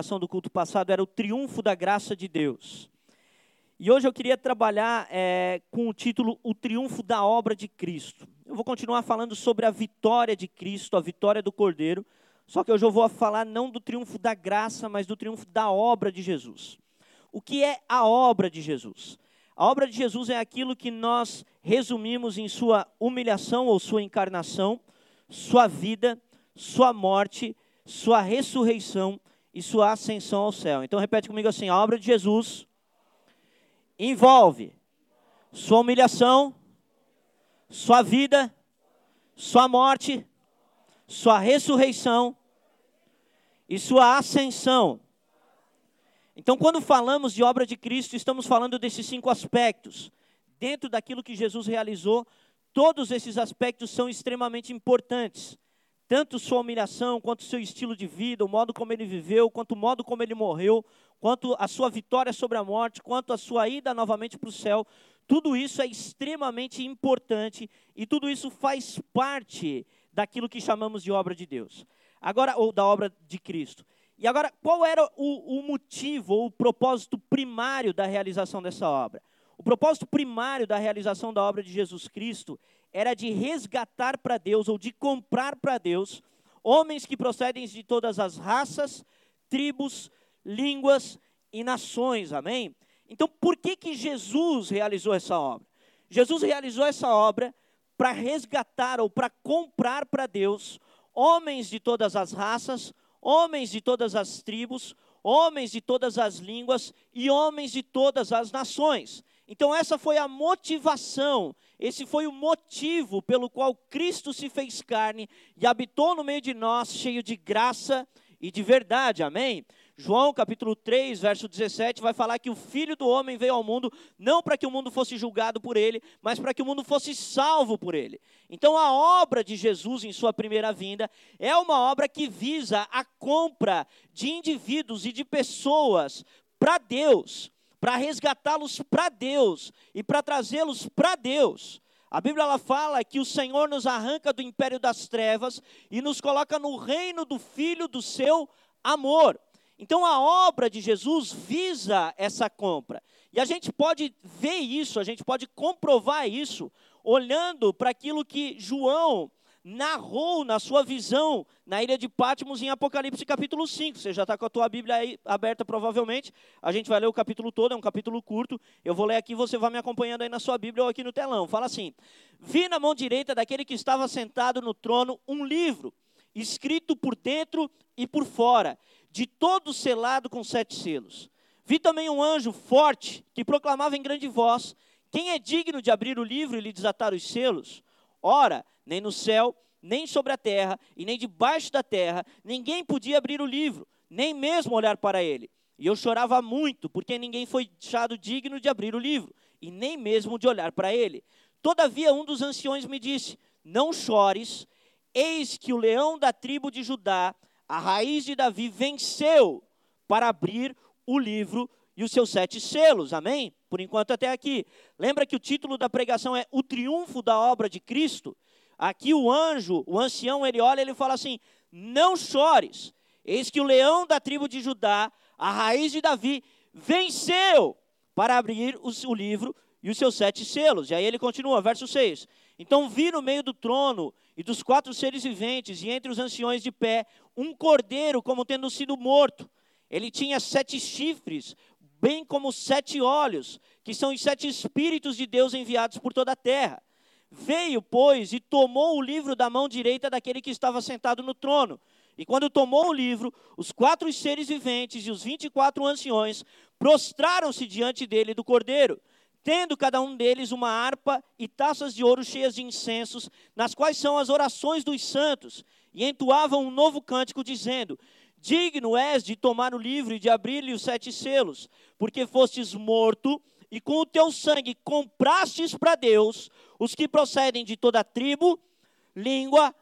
ação do culto passado era o triunfo da graça de Deus. E hoje eu queria trabalhar é, com o título O Triunfo da Obra de Cristo. Eu vou continuar falando sobre a vitória de Cristo, a vitória do Cordeiro, só que hoje eu vou falar não do triunfo da graça, mas do triunfo da obra de Jesus. O que é a obra de Jesus? A obra de Jesus é aquilo que nós resumimos em sua humilhação ou sua encarnação, sua vida, sua morte, sua ressurreição e sua ascensão ao céu. Então repete comigo assim: a obra de Jesus envolve sua humilhação, sua vida, sua morte, sua ressurreição e sua ascensão. Então, quando falamos de obra de Cristo, estamos falando desses cinco aspectos. Dentro daquilo que Jesus realizou, todos esses aspectos são extremamente importantes. Tanto sua humilhação, quanto seu estilo de vida, o modo como ele viveu, quanto o modo como ele morreu, quanto a sua vitória sobre a morte, quanto a sua ida novamente para o céu, tudo isso é extremamente importante e tudo isso faz parte daquilo que chamamos de obra de Deus. Agora, ou da obra de Cristo. E agora, qual era o, o motivo ou o propósito primário da realização dessa obra? O propósito primário da realização da obra de Jesus Cristo era de resgatar para Deus ou de comprar para Deus homens que procedem de todas as raças, tribos, línguas e nações. Amém? Então, por que, que Jesus realizou essa obra? Jesus realizou essa obra para resgatar ou para comprar para Deus homens de todas as raças, homens de todas as tribos, homens de todas as línguas e homens de todas as nações. Então, essa foi a motivação, esse foi o motivo pelo qual Cristo se fez carne e habitou no meio de nós, cheio de graça e de verdade. Amém? João capítulo 3, verso 17, vai falar que o Filho do Homem veio ao mundo não para que o mundo fosse julgado por ele, mas para que o mundo fosse salvo por ele. Então a obra de Jesus em sua primeira vinda é uma obra que visa a compra de indivíduos e de pessoas para Deus, para resgatá-los para Deus e para trazê-los para Deus. A Bíblia ela fala que o Senhor nos arranca do império das trevas e nos coloca no reino do Filho do seu amor. Então a obra de Jesus visa essa compra. E a gente pode ver isso, a gente pode comprovar isso, olhando para aquilo que João narrou na sua visão na ilha de Patmos em Apocalipse capítulo 5. Você já está com a tua Bíblia aí aberta provavelmente. A gente vai ler o capítulo todo, é um capítulo curto. Eu vou ler aqui, você vai me acompanhando aí na sua Bíblia ou aqui no telão. Fala assim: Vi na mão direita daquele que estava sentado no trono um livro, escrito por dentro e por fora de todo selado com sete selos. Vi também um anjo forte que proclamava em grande voz: Quem é digno de abrir o livro e lhe desatar os selos? Ora, nem no céu, nem sobre a terra, e nem debaixo da terra, ninguém podia abrir o livro, nem mesmo olhar para ele. E eu chorava muito, porque ninguém foi achado digno de abrir o livro, e nem mesmo de olhar para ele. Todavia, um dos anciões me disse: Não chores, eis que o leão da tribo de Judá, a raiz de Davi venceu para abrir o livro e os seus sete selos, amém? Por enquanto até aqui. Lembra que o título da pregação é O Triunfo da Obra de Cristo? Aqui o anjo, o ancião, ele olha e ele fala assim: Não chores, eis que o leão da tribo de Judá, a raiz de Davi, venceu para abrir o livro e os seus sete selos. E aí ele continua, verso 6. Então vi no meio do trono e dos quatro seres viventes, e entre os anciões de pé, um cordeiro como tendo sido morto. Ele tinha sete chifres, bem como sete olhos, que são os sete espíritos de Deus enviados por toda a terra. Veio, pois, e tomou o livro da mão direita daquele que estava sentado no trono. E quando tomou o livro, os quatro seres viventes e os vinte e quatro anciões prostraram-se diante dele do cordeiro tendo cada um deles uma harpa e taças de ouro cheias de incensos, nas quais são as orações dos santos, e entoavam um novo cântico, dizendo: Digno és de tomar o livro e de abrir-lhe os sete selos, porque fostes morto, e com o teu sangue comprastes para Deus os que procedem de toda tribo, língua,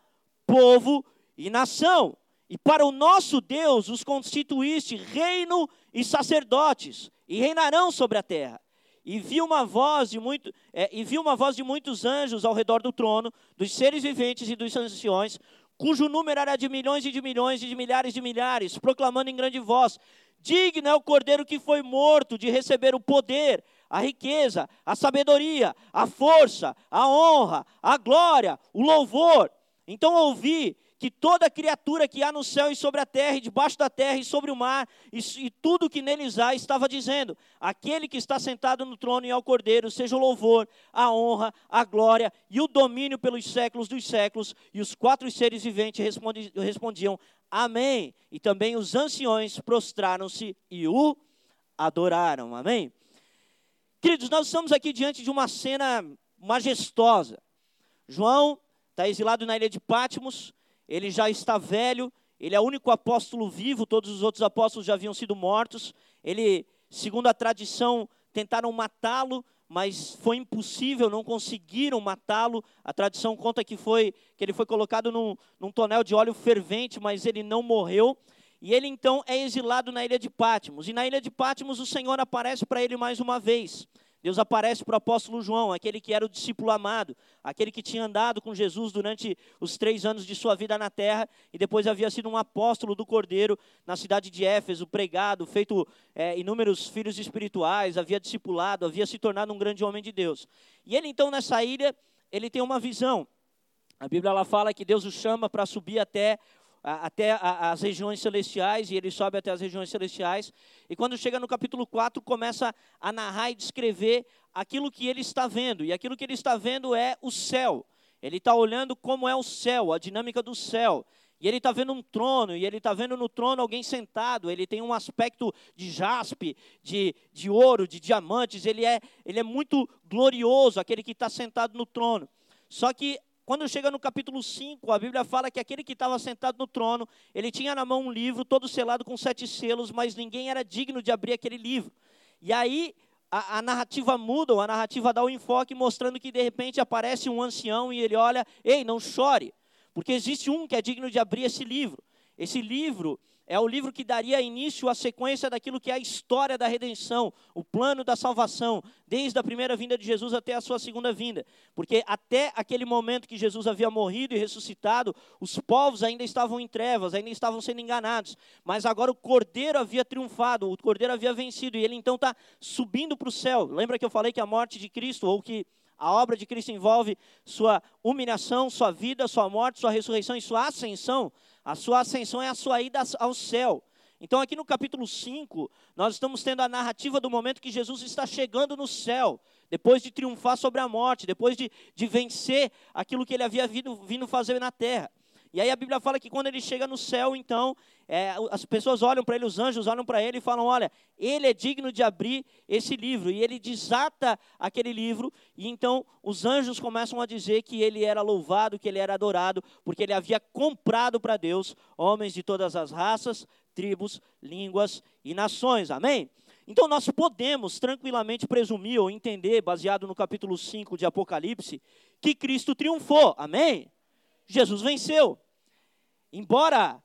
povo e nação. E para o nosso Deus os constituíste reino e sacerdotes, e reinarão sobre a terra e viu uma voz de muito, é, e viu uma voz de muitos anjos ao redor do trono, dos seres viventes e dos anciões, cujo número era de milhões e de milhões e de milhares de milhares, proclamando em grande voz: Digno é o cordeiro que foi morto de receber o poder, a riqueza, a sabedoria, a força, a honra, a glória, o louvor. Então ouvi que toda criatura que há no céu e sobre a terra, e debaixo da terra e sobre o mar, e, e tudo que neles há, estava dizendo: Aquele que está sentado no trono e ao cordeiro, seja o louvor, a honra, a glória e o domínio pelos séculos dos séculos. E os quatro seres viventes respondi, respondiam: Amém. E também os anciões prostraram-se e o adoraram. Amém. Queridos, nós estamos aqui diante de uma cena majestosa. João está exilado na ilha de Patmos, ele já está velho, ele é o único apóstolo vivo, todos os outros apóstolos já haviam sido mortos. Ele, segundo a tradição, tentaram matá-lo, mas foi impossível, não conseguiram matá-lo. A tradição conta que foi que ele foi colocado num, num tonel de óleo fervente, mas ele não morreu. E ele então é exilado na ilha de Patmos. E na ilha de Patmos o Senhor aparece para ele mais uma vez. Deus aparece para o apóstolo João, aquele que era o discípulo amado, aquele que tinha andado com Jesus durante os três anos de sua vida na terra e depois havia sido um apóstolo do Cordeiro na cidade de Éfeso, pregado, feito é, inúmeros filhos espirituais, havia discipulado, havia se tornado um grande homem de Deus. E ele então nessa ilha, ele tem uma visão. A Bíblia ela fala que Deus o chama para subir até até as regiões celestiais, e ele sobe até as regiões celestiais. E quando chega no capítulo 4, começa a narrar e descrever aquilo que ele está vendo. E aquilo que ele está vendo é o céu. Ele está olhando como é o céu, a dinâmica do céu. E ele está vendo um trono, e ele está vendo no trono alguém sentado. Ele tem um aspecto de jaspe, de, de ouro, de diamantes. Ele é, ele é muito glorioso, aquele que está sentado no trono. Só que quando chega no capítulo 5, a Bíblia fala que aquele que estava sentado no trono, ele tinha na mão um livro todo selado com sete selos, mas ninguém era digno de abrir aquele livro. E aí a, a narrativa muda, a narrativa dá o um enfoque mostrando que de repente aparece um ancião e ele olha, ei, não chore, porque existe um que é digno de abrir esse livro. Esse livro é o livro que daria início à sequência daquilo que é a história da redenção, o plano da salvação, desde a primeira vinda de Jesus até a sua segunda vinda. Porque até aquele momento que Jesus havia morrido e ressuscitado, os povos ainda estavam em trevas, ainda estavam sendo enganados. Mas agora o cordeiro havia triunfado, o cordeiro havia vencido, e ele então está subindo para o céu. Lembra que eu falei que a morte de Cristo, ou que a obra de Cristo envolve sua humilhação, sua vida, sua morte, sua ressurreição e sua ascensão. A sua ascensão é a sua ida ao céu. Então, aqui no capítulo 5, nós estamos tendo a narrativa do momento que Jesus está chegando no céu, depois de triunfar sobre a morte, depois de, de vencer aquilo que ele havia vindo, vindo fazer na terra. E aí a Bíblia fala que quando ele chega no céu, então, é, as pessoas olham para ele, os anjos olham para ele e falam: Olha, ele é digno de abrir esse livro. E ele desata aquele livro, e então os anjos começam a dizer que ele era louvado, que ele era adorado, porque ele havia comprado para Deus homens de todas as raças, tribos, línguas e nações. Amém? Então nós podemos tranquilamente presumir ou entender, baseado no capítulo 5 de Apocalipse, que Cristo triunfou. Amém? Jesus venceu. Embora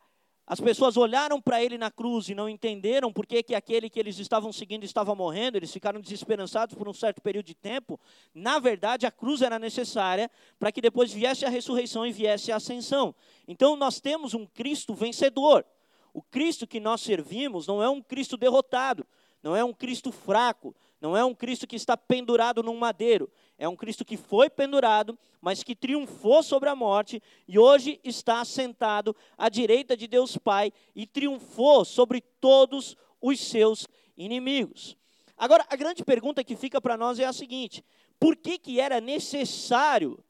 as pessoas olharam para ele na cruz e não entenderam por que, que aquele que eles estavam seguindo estava morrendo, eles ficaram desesperançados por um certo período de tempo. Na verdade, a cruz era necessária para que depois viesse a ressurreição e viesse a ascensão. Então, nós temos um Cristo vencedor. O Cristo que nós servimos não é um Cristo derrotado, não é um Cristo fraco, não é um Cristo que está pendurado num madeiro. É um Cristo que foi pendurado, mas que triunfou sobre a morte e hoje está sentado à direita de Deus Pai e triunfou sobre todos os seus inimigos. Agora, a grande pergunta que fica para nós é a seguinte: por que, que era necessário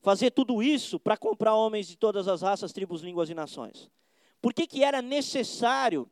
fazer tudo isso para comprar homens de todas as raças, tribos, línguas e nações? Por que, que era necessário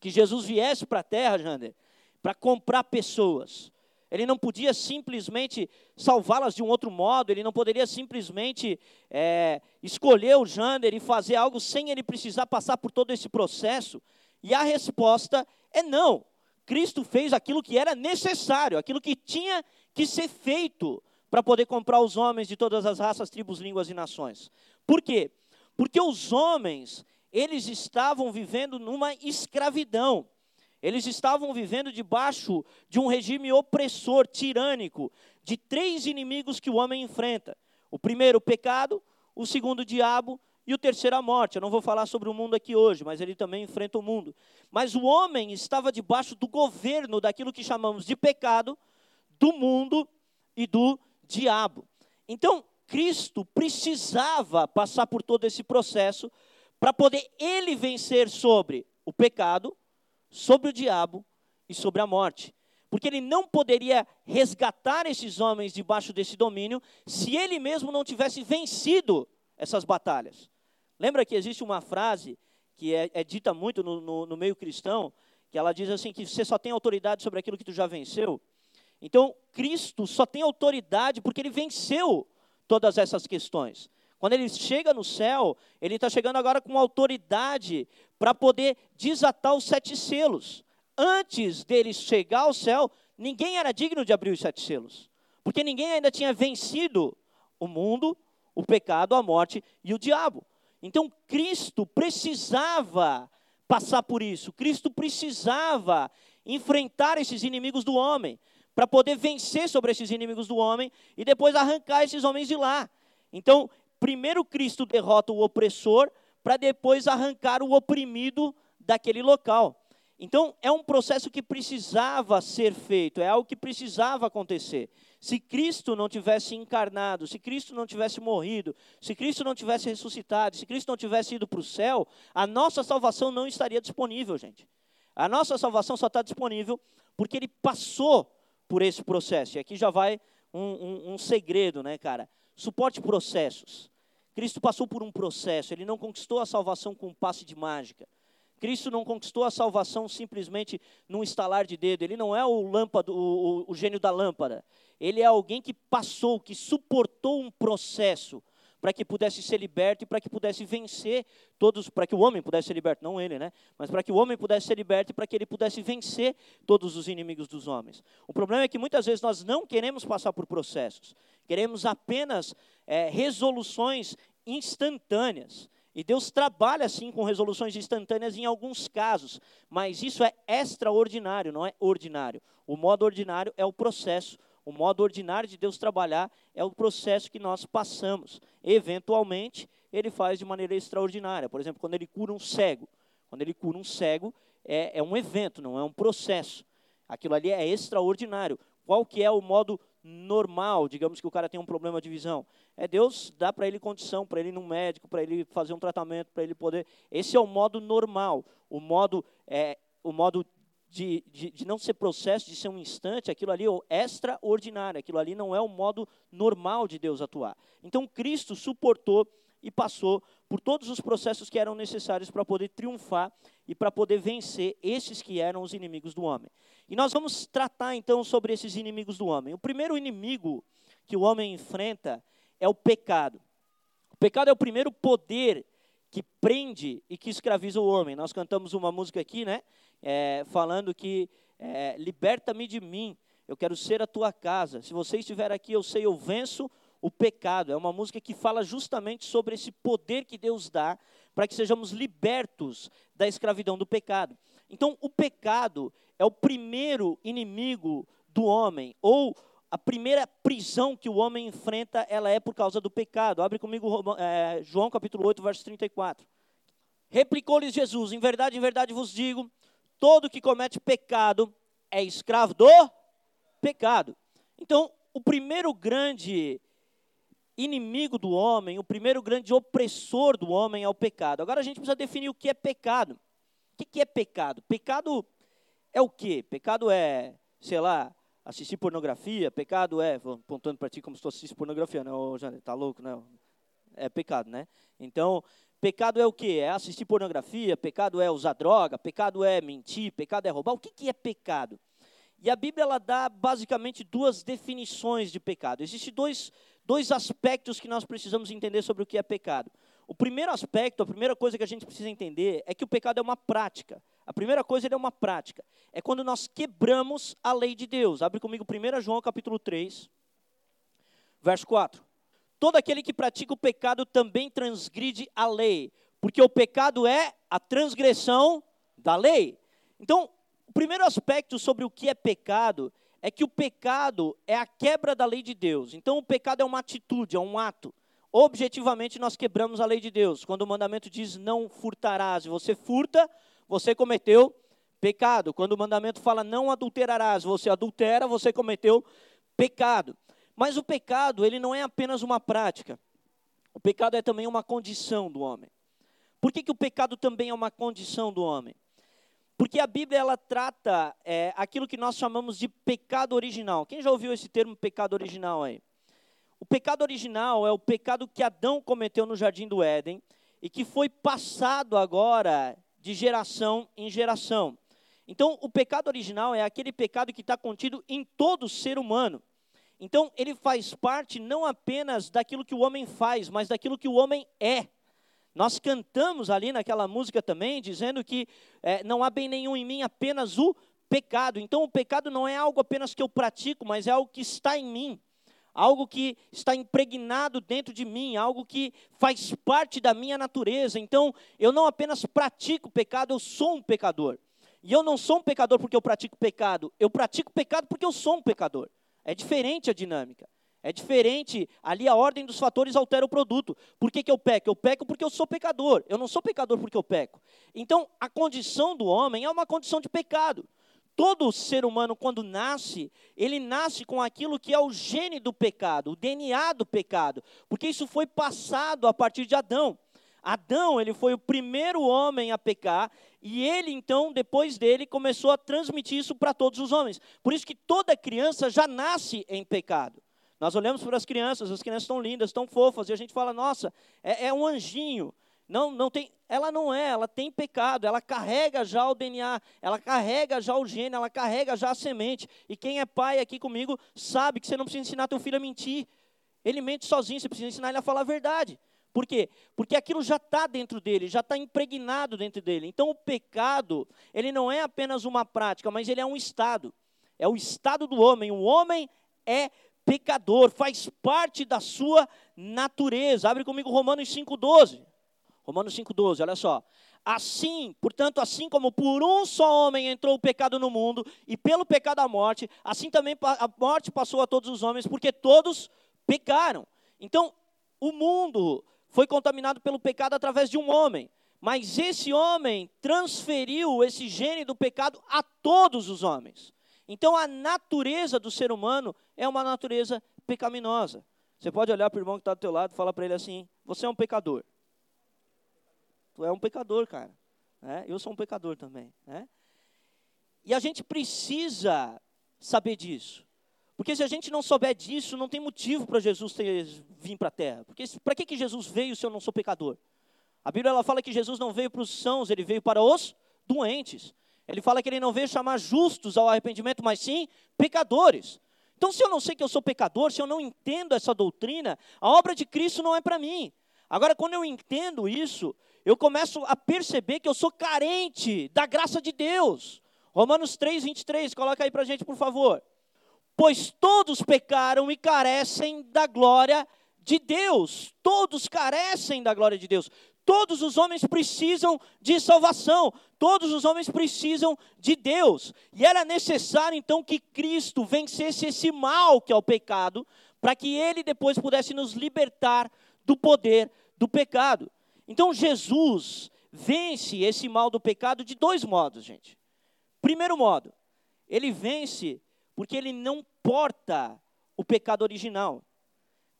que Jesus viesse para a terra, Jander, para comprar pessoas. Ele não podia simplesmente salvá-las de um outro modo, ele não poderia simplesmente é, escolher o Jander e fazer algo sem ele precisar passar por todo esse processo. E a resposta é não. Cristo fez aquilo que era necessário, aquilo que tinha que ser feito para poder comprar os homens de todas as raças, tribos, línguas e nações. Por quê? Porque os homens, eles estavam vivendo numa escravidão. Eles estavam vivendo debaixo de um regime opressor, tirânico, de três inimigos que o homem enfrenta: o primeiro, o pecado, o segundo, o diabo, e o terceiro a morte. Eu não vou falar sobre o mundo aqui hoje, mas ele também enfrenta o mundo. Mas o homem estava debaixo do governo daquilo que chamamos de pecado, do mundo e do diabo. Então, Cristo precisava passar por todo esse processo para poder ele vencer sobre o pecado, sobre o diabo e sobre a morte. Porque ele não poderia resgatar esses homens debaixo desse domínio se ele mesmo não tivesse vencido essas batalhas. Lembra que existe uma frase que é, é dita muito no, no, no meio cristão, que ela diz assim que você só tem autoridade sobre aquilo que tu já venceu. Então, Cristo só tem autoridade porque ele venceu todas essas questões. Quando ele chega no céu, ele está chegando agora com autoridade para poder desatar os sete selos. Antes dele chegar ao céu, ninguém era digno de abrir os sete selos, porque ninguém ainda tinha vencido o mundo, o pecado, a morte e o diabo. Então Cristo precisava passar por isso, Cristo precisava enfrentar esses inimigos do homem, para poder vencer sobre esses inimigos do homem e depois arrancar esses homens de lá. Então, primeiro Cristo derrota o opressor, para depois arrancar o oprimido daquele local. Então, é um processo que precisava ser feito, é algo que precisava acontecer. Se Cristo não tivesse encarnado, se Cristo não tivesse morrido, se Cristo não tivesse ressuscitado, se Cristo não tivesse ido para o céu, a nossa salvação não estaria disponível, gente. A nossa salvação só está disponível porque ele passou por esse processo. E aqui já vai um, um, um segredo, né, cara? Suporte processos. Cristo passou por um processo, ele não conquistou a salvação com um passe de mágica. Cristo não conquistou a salvação simplesmente num estalar de dedo. Ele não é o, lâmpado, o, o, o gênio da lâmpada. Ele é alguém que passou, que suportou um processo para que pudesse ser liberto e para que pudesse vencer todos, para que o homem pudesse ser liberto, não ele, né? Mas para que o homem pudesse ser liberto e para que ele pudesse vencer todos os inimigos dos homens. O problema é que muitas vezes nós não queremos passar por processos, queremos apenas é, resoluções instantâneas. E Deus trabalha assim com resoluções instantâneas em alguns casos, mas isso é extraordinário, não é ordinário. O modo ordinário é o processo, o modo ordinário de Deus trabalhar é o processo que nós passamos. Eventualmente, ele faz de maneira extraordinária. Por exemplo, quando ele cura um cego. Quando ele cura um cego, é, é um evento, não é um processo. Aquilo ali é extraordinário. Qual que é o modo normal, digamos que o cara tem um problema de visão. É Deus dá para ele condição, para ele ir num médico, para ele fazer um tratamento, para ele poder. Esse é o modo normal, o modo é, o modo de, de, de, não ser processo, de ser um instante, aquilo ali é extraordinário, aquilo ali não é o modo normal de Deus atuar. Então Cristo suportou e passou por todos os processos que eram necessários para poder triunfar e para poder vencer esses que eram os inimigos do homem. E nós vamos tratar então sobre esses inimigos do homem. O primeiro inimigo que o homem enfrenta é o pecado. O pecado é o primeiro poder que prende e que escraviza o homem. Nós cantamos uma música aqui, né? É, falando que é, liberta-me de mim, eu quero ser a tua casa. Se você estiver aqui, eu sei, eu venço o pecado. É uma música que fala justamente sobre esse poder que Deus dá para que sejamos libertos da escravidão do pecado. Então, o pecado é o primeiro inimigo do homem, ou a primeira prisão que o homem enfrenta, ela é por causa do pecado. Abre comigo é, João capítulo 8, verso 34. Replicou-lhes Jesus: Em verdade, em verdade vos digo, todo que comete pecado é escravo do pecado. Então, o primeiro grande inimigo do homem, o primeiro grande opressor do homem é o pecado. Agora a gente precisa definir o que é pecado. O que é pecado? Pecado é o quê? Pecado é, sei lá, assistir pornografia. Pecado é, apontando para ti como se tu assistisse pornografia, né? Ô, Jane, tá louco, né? É pecado, né? Então, pecado é o quê? É assistir pornografia, pecado é usar droga, pecado é mentir, pecado é roubar. O que, que é pecado? E a Bíblia ela dá basicamente duas definições de pecado. Existem dois, dois aspectos que nós precisamos entender sobre o que é pecado. O primeiro aspecto, a primeira coisa que a gente precisa entender é que o pecado é uma prática. A primeira coisa é uma prática. É quando nós quebramos a lei de Deus. Abre comigo 1 João capítulo 3, verso 4. Todo aquele que pratica o pecado também transgride a lei, porque o pecado é a transgressão da lei. Então, o primeiro aspecto sobre o que é pecado é que o pecado é a quebra da lei de Deus. Então, o pecado é uma atitude, é um ato. objetivamente nós quebramos a lei de Deus. Quando o mandamento diz não furtarás, você furta, você cometeu pecado. Quando o mandamento fala não adulterarás, você adultera, você cometeu pecado. Mas o pecado, ele não é apenas uma prática. O pecado é também uma condição do homem. Por que, que o pecado também é uma condição do homem? Porque a Bíblia ela trata é, aquilo que nós chamamos de pecado original. Quem já ouviu esse termo pecado original aí? O pecado original é o pecado que Adão cometeu no jardim do Éden e que foi passado agora de geração em geração. Então, o pecado original é aquele pecado que está contido em todo ser humano. Então, ele faz parte não apenas daquilo que o homem faz, mas daquilo que o homem é. Nós cantamos ali naquela música também, dizendo que é, não há bem nenhum em mim, apenas o pecado. Então, o pecado não é algo apenas que eu pratico, mas é algo que está em mim algo que está impregnado dentro de mim, algo que faz parte da minha natureza. Então, eu não apenas pratico pecado, eu sou um pecador. E eu não sou um pecador porque eu pratico pecado, eu pratico pecado porque eu sou um pecador. É diferente a dinâmica. É diferente, ali a ordem dos fatores altera o produto. Por que, que eu peco? Eu peco porque eu sou pecador. Eu não sou pecador porque eu peco. Então, a condição do homem é uma condição de pecado todo ser humano, quando nasce, ele nasce com aquilo que é o gene do pecado, o DNA do pecado, porque isso foi passado a partir de Adão. Adão, ele foi o primeiro homem a pecar, e ele então, depois dele, começou a transmitir isso para todos os homens. Por isso que toda criança já nasce em pecado. Nós olhamos para as crianças, as crianças estão lindas, estão fofas, e a gente fala, nossa, é, é um anjinho. Não, não tem, ela não é, ela tem pecado, ela carrega já o DNA, ela carrega já o gene, ela carrega já a semente. E quem é pai aqui comigo sabe que você não precisa ensinar teu filho a mentir. Ele mente sozinho, você precisa ensinar ele a falar a verdade. Por quê? Porque aquilo já está dentro dele, já está impregnado dentro dele. Então o pecado, ele não é apenas uma prática, mas ele é um estado. É o estado do homem. O homem é pecador, faz parte da sua natureza. Abre comigo Romanos 5,12. Romanos 5,12, olha só. Assim, portanto, assim como por um só homem entrou o pecado no mundo, e pelo pecado a morte, assim também a morte passou a todos os homens, porque todos pecaram. Então, o mundo foi contaminado pelo pecado através de um homem, mas esse homem transferiu esse gene do pecado a todos os homens. Então, a natureza do ser humano é uma natureza pecaminosa. Você pode olhar para o irmão que está do teu lado e falar para ele assim: você é um pecador. Tu é um pecador, cara. Né? Eu sou um pecador também. Né? E a gente precisa saber disso. Porque se a gente não souber disso, não tem motivo para Jesus ter, vir para a terra. Porque para que, que Jesus veio se eu não sou pecador? A Bíblia ela fala que Jesus não veio para os sãos, ele veio para os doentes. Ele fala que ele não veio chamar justos ao arrependimento, mas sim pecadores. Então, se eu não sei que eu sou pecador, se eu não entendo essa doutrina, a obra de Cristo não é para mim. Agora, quando eu entendo isso, eu começo a perceber que eu sou carente da graça de Deus. Romanos 3, 23, coloca aí para a gente, por favor. Pois todos pecaram e carecem da glória de Deus. Todos carecem da glória de Deus. Todos os homens precisam de salvação. Todos os homens precisam de Deus. E era necessário então que Cristo vencesse esse mal que é o pecado, para que ele depois pudesse nos libertar do poder do pecado. Então Jesus vence esse mal do pecado de dois modos, gente. Primeiro modo, ele vence porque ele não porta o pecado original.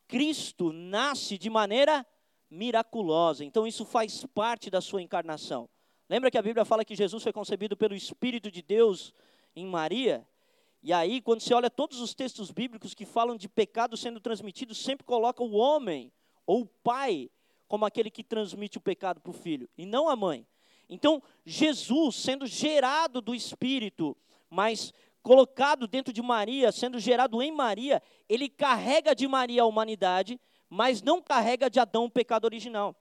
Cristo nasce de maneira miraculosa, então isso faz parte da sua encarnação. Lembra que a Bíblia fala que Jesus foi concebido pelo Espírito de Deus em Maria? E aí, quando você olha todos os textos bíblicos que falam de pecado sendo transmitido, sempre coloca o homem ou o pai como aquele que transmite o pecado para o filho, e não a mãe. Então, Jesus, sendo gerado do Espírito, mas colocado dentro de Maria, sendo gerado em Maria, ele carrega de Maria a humanidade, mas não carrega de Adão o pecado original.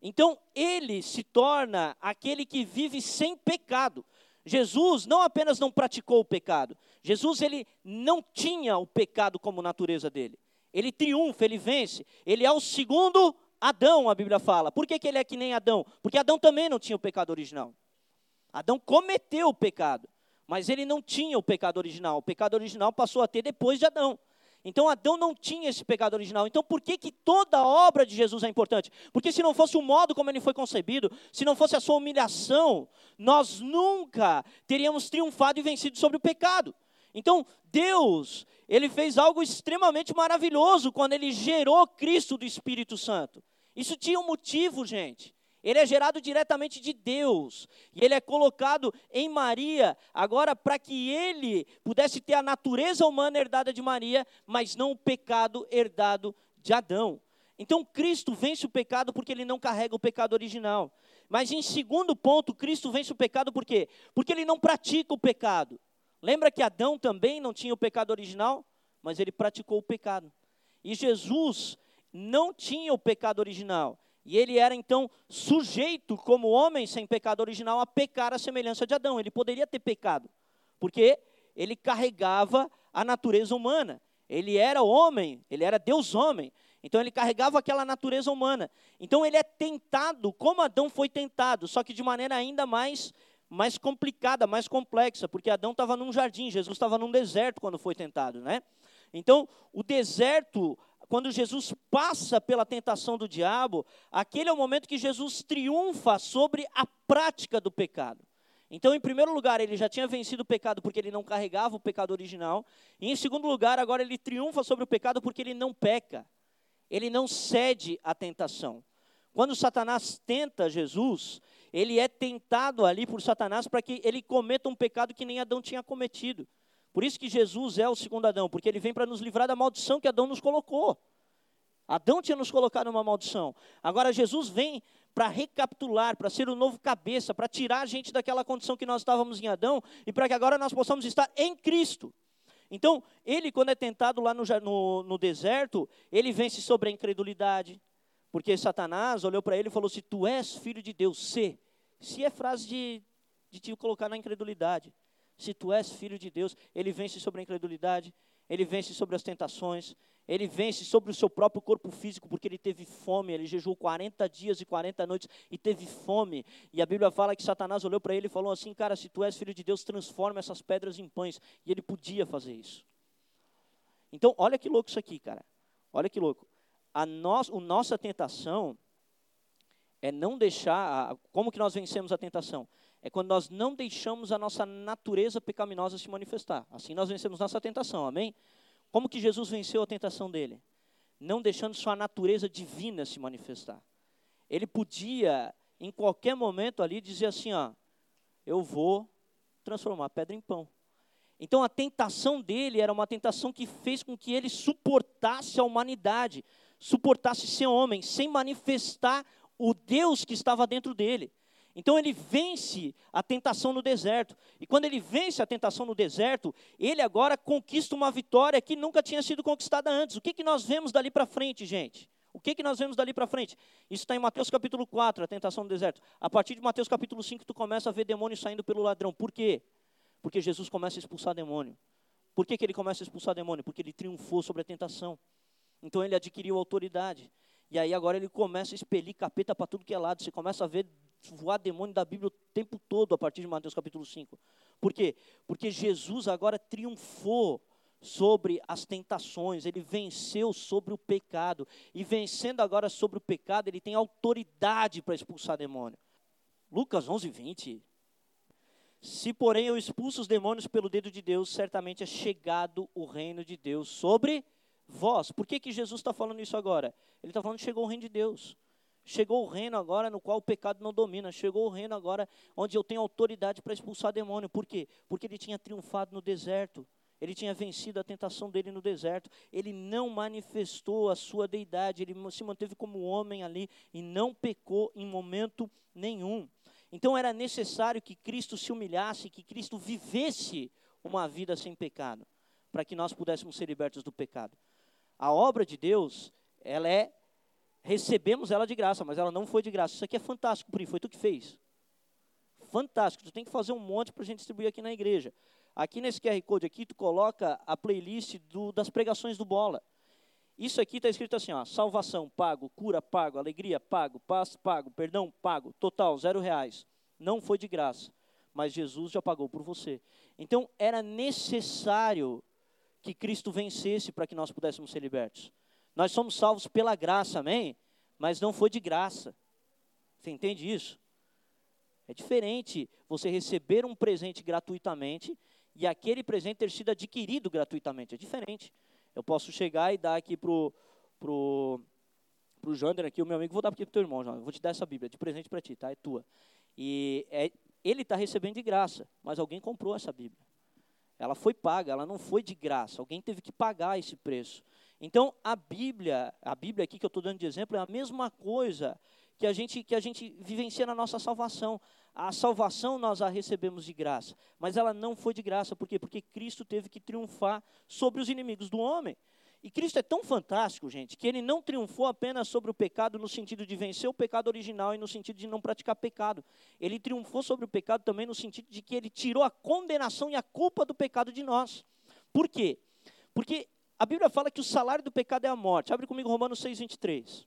Então, ele se torna aquele que vive sem pecado. Jesus não apenas não praticou o pecado, Jesus ele não tinha o pecado como natureza dele. Ele triunfa, ele vence. Ele é o segundo Adão, a Bíblia fala. Por que, que ele é que nem Adão? Porque Adão também não tinha o pecado original. Adão cometeu o pecado, mas ele não tinha o pecado original. O pecado original passou a ter depois de Adão. Então Adão não tinha esse pecado original. Então por que, que toda a obra de Jesus é importante? Porque se não fosse o modo como ele foi concebido, se não fosse a sua humilhação, nós nunca teríamos triunfado e vencido sobre o pecado. Então Deus, ele fez algo extremamente maravilhoso quando ele gerou Cristo do Espírito Santo. Isso tinha um motivo, gente. Ele é gerado diretamente de Deus. E ele é colocado em Maria, agora para que ele pudesse ter a natureza humana herdada de Maria, mas não o pecado herdado de Adão. Então Cristo vence o pecado porque ele não carrega o pecado original. Mas em segundo ponto, Cristo vence o pecado por quê? Porque ele não pratica o pecado. Lembra que Adão também não tinha o pecado original? Mas ele praticou o pecado. E Jesus não tinha o pecado original. E ele era então sujeito, como homem sem pecado original, a pecar à semelhança de Adão. Ele poderia ter pecado, porque ele carregava a natureza humana. Ele era homem, ele era Deus homem. Então ele carregava aquela natureza humana. Então ele é tentado como Adão foi tentado, só que de maneira ainda mais mais complicada, mais complexa, porque Adão estava num jardim, Jesus estava num deserto quando foi tentado, né? Então, o deserto quando Jesus passa pela tentação do diabo, aquele é o momento que Jesus triunfa sobre a prática do pecado. Então, em primeiro lugar, ele já tinha vencido o pecado porque ele não carregava o pecado original. E em segundo lugar, agora ele triunfa sobre o pecado porque ele não peca. Ele não cede à tentação. Quando Satanás tenta Jesus, ele é tentado ali por Satanás para que ele cometa um pecado que nem Adão tinha cometido. Por isso que Jesus é o segundo Adão, porque ele vem para nos livrar da maldição que Adão nos colocou. Adão tinha nos colocado numa maldição. Agora Jesus vem para recapitular, para ser o novo cabeça, para tirar a gente daquela condição que nós estávamos em Adão e para que agora nós possamos estar em Cristo. Então, ele, quando é tentado lá no, no, no deserto, ele vence sobre a incredulidade, porque Satanás olhou para ele e falou: Se tu és filho de Deus, se. Se é frase de, de te colocar na incredulidade se tu és filho de Deus, ele vence sobre a incredulidade, ele vence sobre as tentações, ele vence sobre o seu próprio corpo físico, porque ele teve fome, ele jejuou 40 dias e 40 noites e teve fome. E a Bíblia fala que Satanás olhou para ele e falou assim: Cara, se tu és filho de Deus, transforma essas pedras em pães. E ele podia fazer isso. Então, olha que louco isso aqui, cara. Olha que louco. A, a nossa tentação é não deixar. Como que nós vencemos a tentação? É quando nós não deixamos a nossa natureza pecaminosa se manifestar. Assim nós vencemos nossa tentação, amém? Como que Jesus venceu a tentação dele? Não deixando sua natureza divina se manifestar. Ele podia, em qualquer momento ali, dizer assim: ó, eu vou transformar pedra em pão. Então a tentação dele era uma tentação que fez com que ele suportasse a humanidade, suportasse ser homem, sem manifestar o Deus que estava dentro dele. Então ele vence a tentação no deserto. E quando ele vence a tentação no deserto, ele agora conquista uma vitória que nunca tinha sido conquistada antes. O que, que nós vemos dali para frente, gente? O que, que nós vemos dali para frente? Isso está em Mateus capítulo 4, a tentação no deserto. A partir de Mateus capítulo 5, tu começa a ver demônios saindo pelo ladrão. Por quê? Porque Jesus começa a expulsar demônio. Por que, que ele começa a expulsar demônio? Porque ele triunfou sobre a tentação. Então ele adquiriu autoridade. E aí agora ele começa a expelir capeta para tudo que é lado. Você começa a ver voar demônio da Bíblia o tempo todo a partir de Mateus capítulo 5. Por quê? Porque Jesus agora triunfou sobre as tentações, ele venceu sobre o pecado. E vencendo agora sobre o pecado, ele tem autoridade para expulsar demônio. Lucas 11, 20. Se, porém, eu expulso os demônios pelo dedo de Deus, certamente é chegado o reino de Deus sobre vós. Por que, que Jesus está falando isso agora? Ele está falando que chegou o reino de Deus. Chegou o reino agora no qual o pecado não domina. Chegou o reino agora onde eu tenho autoridade para expulsar demônio. Por quê? Porque ele tinha triunfado no deserto. Ele tinha vencido a tentação dele no deserto. Ele não manifestou a sua deidade. Ele se manteve como homem ali e não pecou em momento nenhum. Então era necessário que Cristo se humilhasse, que Cristo vivesse uma vida sem pecado, para que nós pudéssemos ser libertos do pecado. A obra de Deus, ela é recebemos ela de graça, mas ela não foi de graça. Isso aqui é fantástico, Pri, foi tu que fez. Fantástico, tu tem que fazer um monte para a gente distribuir aqui na igreja. Aqui nesse QR Code aqui, tu coloca a playlist do, das pregações do Bola. Isso aqui está escrito assim, ó, salvação, pago, cura, pago, alegria, pago, paz, pago, perdão, pago, total, zero reais. Não foi de graça, mas Jesus já pagou por você. Então, era necessário que Cristo vencesse para que nós pudéssemos ser libertos. Nós somos salvos pela graça, amém? Mas não foi de graça. Você entende isso? É diferente você receber um presente gratuitamente e aquele presente ter sido adquirido gratuitamente. É diferente. Eu posso chegar e dar aqui pro pro pro Jander aqui, o meu amigo, vou dar aqui pro teu irmão, João. Vou te dar essa Bíblia de presente para ti, tá? É tua. E é, ele está recebendo de graça, mas alguém comprou essa Bíblia. Ela foi paga, ela não foi de graça. Alguém teve que pagar esse preço. Então, a Bíblia, a Bíblia aqui que eu estou dando de exemplo, é a mesma coisa que a gente que a gente vivencia na nossa salvação. A salvação nós a recebemos de graça, mas ela não foi de graça, por quê? Porque Cristo teve que triunfar sobre os inimigos do homem. E Cristo é tão fantástico, gente, que ele não triunfou apenas sobre o pecado no sentido de vencer o pecado original e no sentido de não praticar pecado. Ele triunfou sobre o pecado também no sentido de que ele tirou a condenação e a culpa do pecado de nós. Por quê? Porque a Bíblia fala que o salário do pecado é a morte. Abre comigo Romanos 6, 23.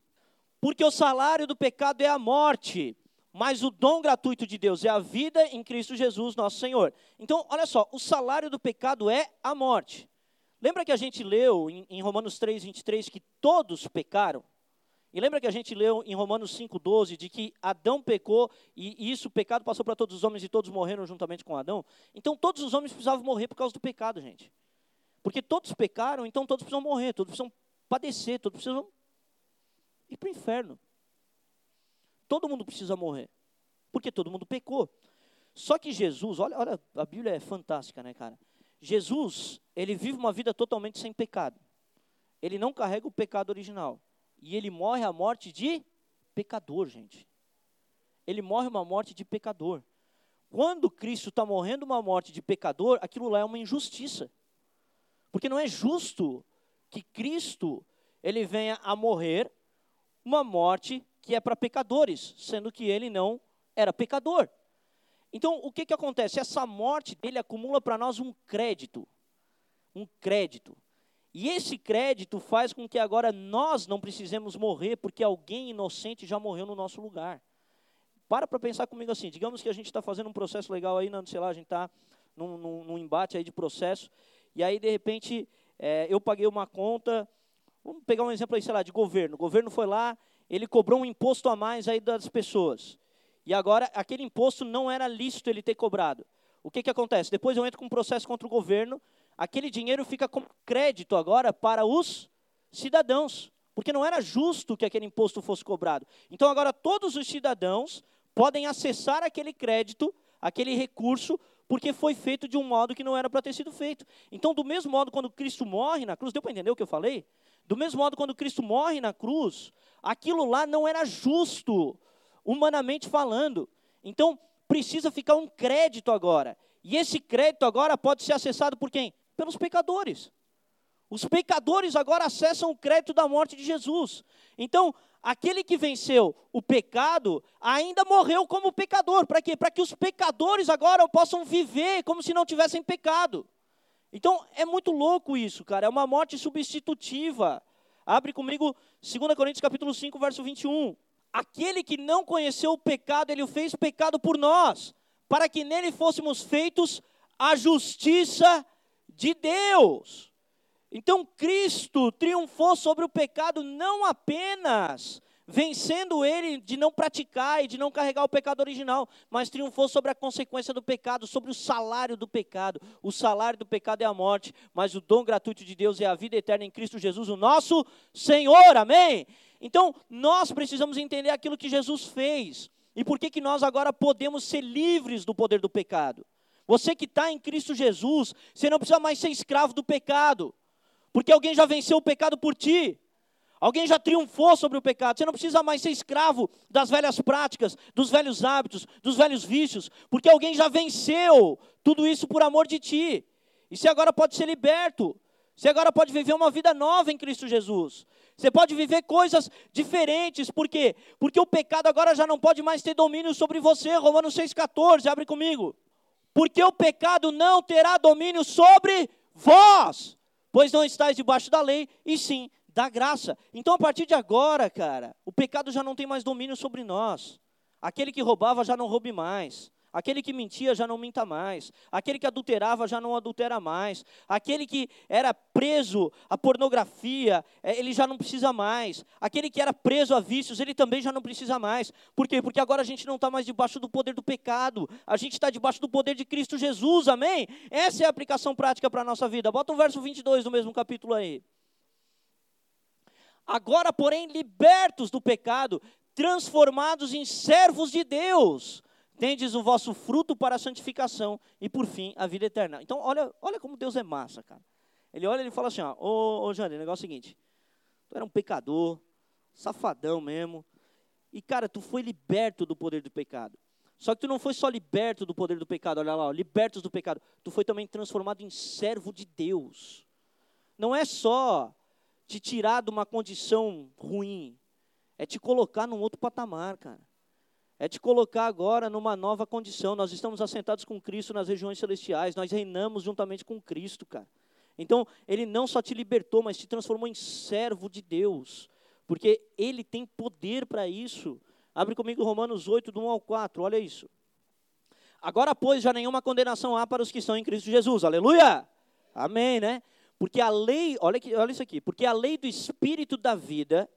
Porque o salário do pecado é a morte, mas o dom gratuito de Deus é a vida em Cristo Jesus, nosso Senhor. Então, olha só, o salário do pecado é a morte. Lembra que a gente leu em, em Romanos 3, 23 que todos pecaram? E lembra que a gente leu em Romanos 5,12 de que Adão pecou e, isso, o pecado passou para todos os homens e todos morreram juntamente com Adão? Então todos os homens precisavam morrer por causa do pecado, gente. Porque todos pecaram, então todos precisam morrer, todos precisam padecer, todos precisam ir para o inferno. Todo mundo precisa morrer. Porque todo mundo pecou. Só que Jesus, olha, olha, a Bíblia é fantástica, né, cara? Jesus, ele vive uma vida totalmente sem pecado. Ele não carrega o pecado original. E ele morre a morte de pecador, gente. Ele morre uma morte de pecador. Quando Cristo está morrendo uma morte de pecador, aquilo lá é uma injustiça. Porque não é justo que Cristo ele venha a morrer uma morte que é para pecadores, sendo que ele não era pecador. Então, o que, que acontece? Essa morte dele acumula para nós um crédito. Um crédito. E esse crédito faz com que agora nós não precisemos morrer, porque alguém inocente já morreu no nosso lugar. Para para pensar comigo assim, digamos que a gente está fazendo um processo legal aí, não, sei lá, a gente está num, num, num, embate aí de processo, e aí, de repente, é, eu paguei uma conta, vamos pegar um exemplo aí, sei lá, de governo. O governo foi lá, ele cobrou um imposto a mais aí das pessoas. E agora, aquele imposto não era lícito ele ter cobrado. O que, que acontece? Depois eu entro com um processo contra o governo, aquele dinheiro fica como crédito agora para os cidadãos, porque não era justo que aquele imposto fosse cobrado. Então agora todos os cidadãos podem acessar aquele crédito, aquele recurso, porque foi feito de um modo que não era para ter sido feito. Então, do mesmo modo, quando Cristo morre na cruz, deu para entender o que eu falei? Do mesmo modo, quando Cristo morre na cruz, aquilo lá não era justo humanamente falando. Então, precisa ficar um crédito agora. E esse crédito agora pode ser acessado por quem? Pelos pecadores. Os pecadores agora acessam o crédito da morte de Jesus. Então, aquele que venceu o pecado ainda morreu como pecador. Para quê? Para que os pecadores agora possam viver como se não tivessem pecado. Então, é muito louco isso, cara. É uma morte substitutiva. Abre comigo 2 Coríntios capítulo 5, verso 21 aquele que não conheceu o pecado, ele o fez pecado por nós, para que nele fôssemos feitos a justiça de Deus. Então Cristo triunfou sobre o pecado não apenas vencendo ele de não praticar e de não carregar o pecado original, mas triunfou sobre a consequência do pecado, sobre o salário do pecado. O salário do pecado é a morte, mas o dom gratuito de Deus é a vida eterna em Cristo Jesus, o nosso Senhor. Amém. Então, nós precisamos entender aquilo que Jesus fez e por que, que nós agora podemos ser livres do poder do pecado. Você que está em Cristo Jesus, você não precisa mais ser escravo do pecado, porque alguém já venceu o pecado por ti. Alguém já triunfou sobre o pecado. Você não precisa mais ser escravo das velhas práticas, dos velhos hábitos, dos velhos vícios, porque alguém já venceu tudo isso por amor de ti. E você agora pode ser liberto. Você agora pode viver uma vida nova em Cristo Jesus. Você pode viver coisas diferentes, por quê? Porque o pecado agora já não pode mais ter domínio sobre você. Romanos 6,14, abre comigo. Porque o pecado não terá domínio sobre vós, pois não estáis debaixo da lei, e sim da graça. Então, a partir de agora, cara, o pecado já não tem mais domínio sobre nós. Aquele que roubava já não roube mais. Aquele que mentia já não minta mais. Aquele que adulterava já não adultera mais. Aquele que era preso à pornografia, é, ele já não precisa mais. Aquele que era preso a vícios, ele também já não precisa mais. Por quê? Porque agora a gente não está mais debaixo do poder do pecado. A gente está debaixo do poder de Cristo Jesus, amém? Essa é a aplicação prática para a nossa vida. Bota o verso 22 do mesmo capítulo aí. Agora, porém, libertos do pecado, transformados em servos de Deus tendes o vosso fruto para a santificação e por fim a vida eterna. Então olha, olha como Deus é massa, cara. Ele olha e ele fala assim, ó, ô, ô Jane, o negócio é o seguinte, tu era um pecador, safadão mesmo, e cara, tu foi liberto do poder do pecado. Só que tu não foi só liberto do poder do pecado, olha lá, ó, libertos do pecado, tu foi também transformado em servo de Deus. Não é só te tirar de uma condição ruim, é te colocar num outro patamar, cara é te colocar agora numa nova condição. Nós estamos assentados com Cristo nas regiões celestiais, nós reinamos juntamente com Cristo, cara. Então, ele não só te libertou, mas te transformou em servo de Deus, porque ele tem poder para isso. Abre comigo Romanos 8, do 1 ao 4, olha isso. Agora, pois, já nenhuma condenação há para os que estão em Cristo Jesus, aleluia! Amém, né? Porque a lei, olha, aqui, olha isso aqui, porque a lei do Espírito da vida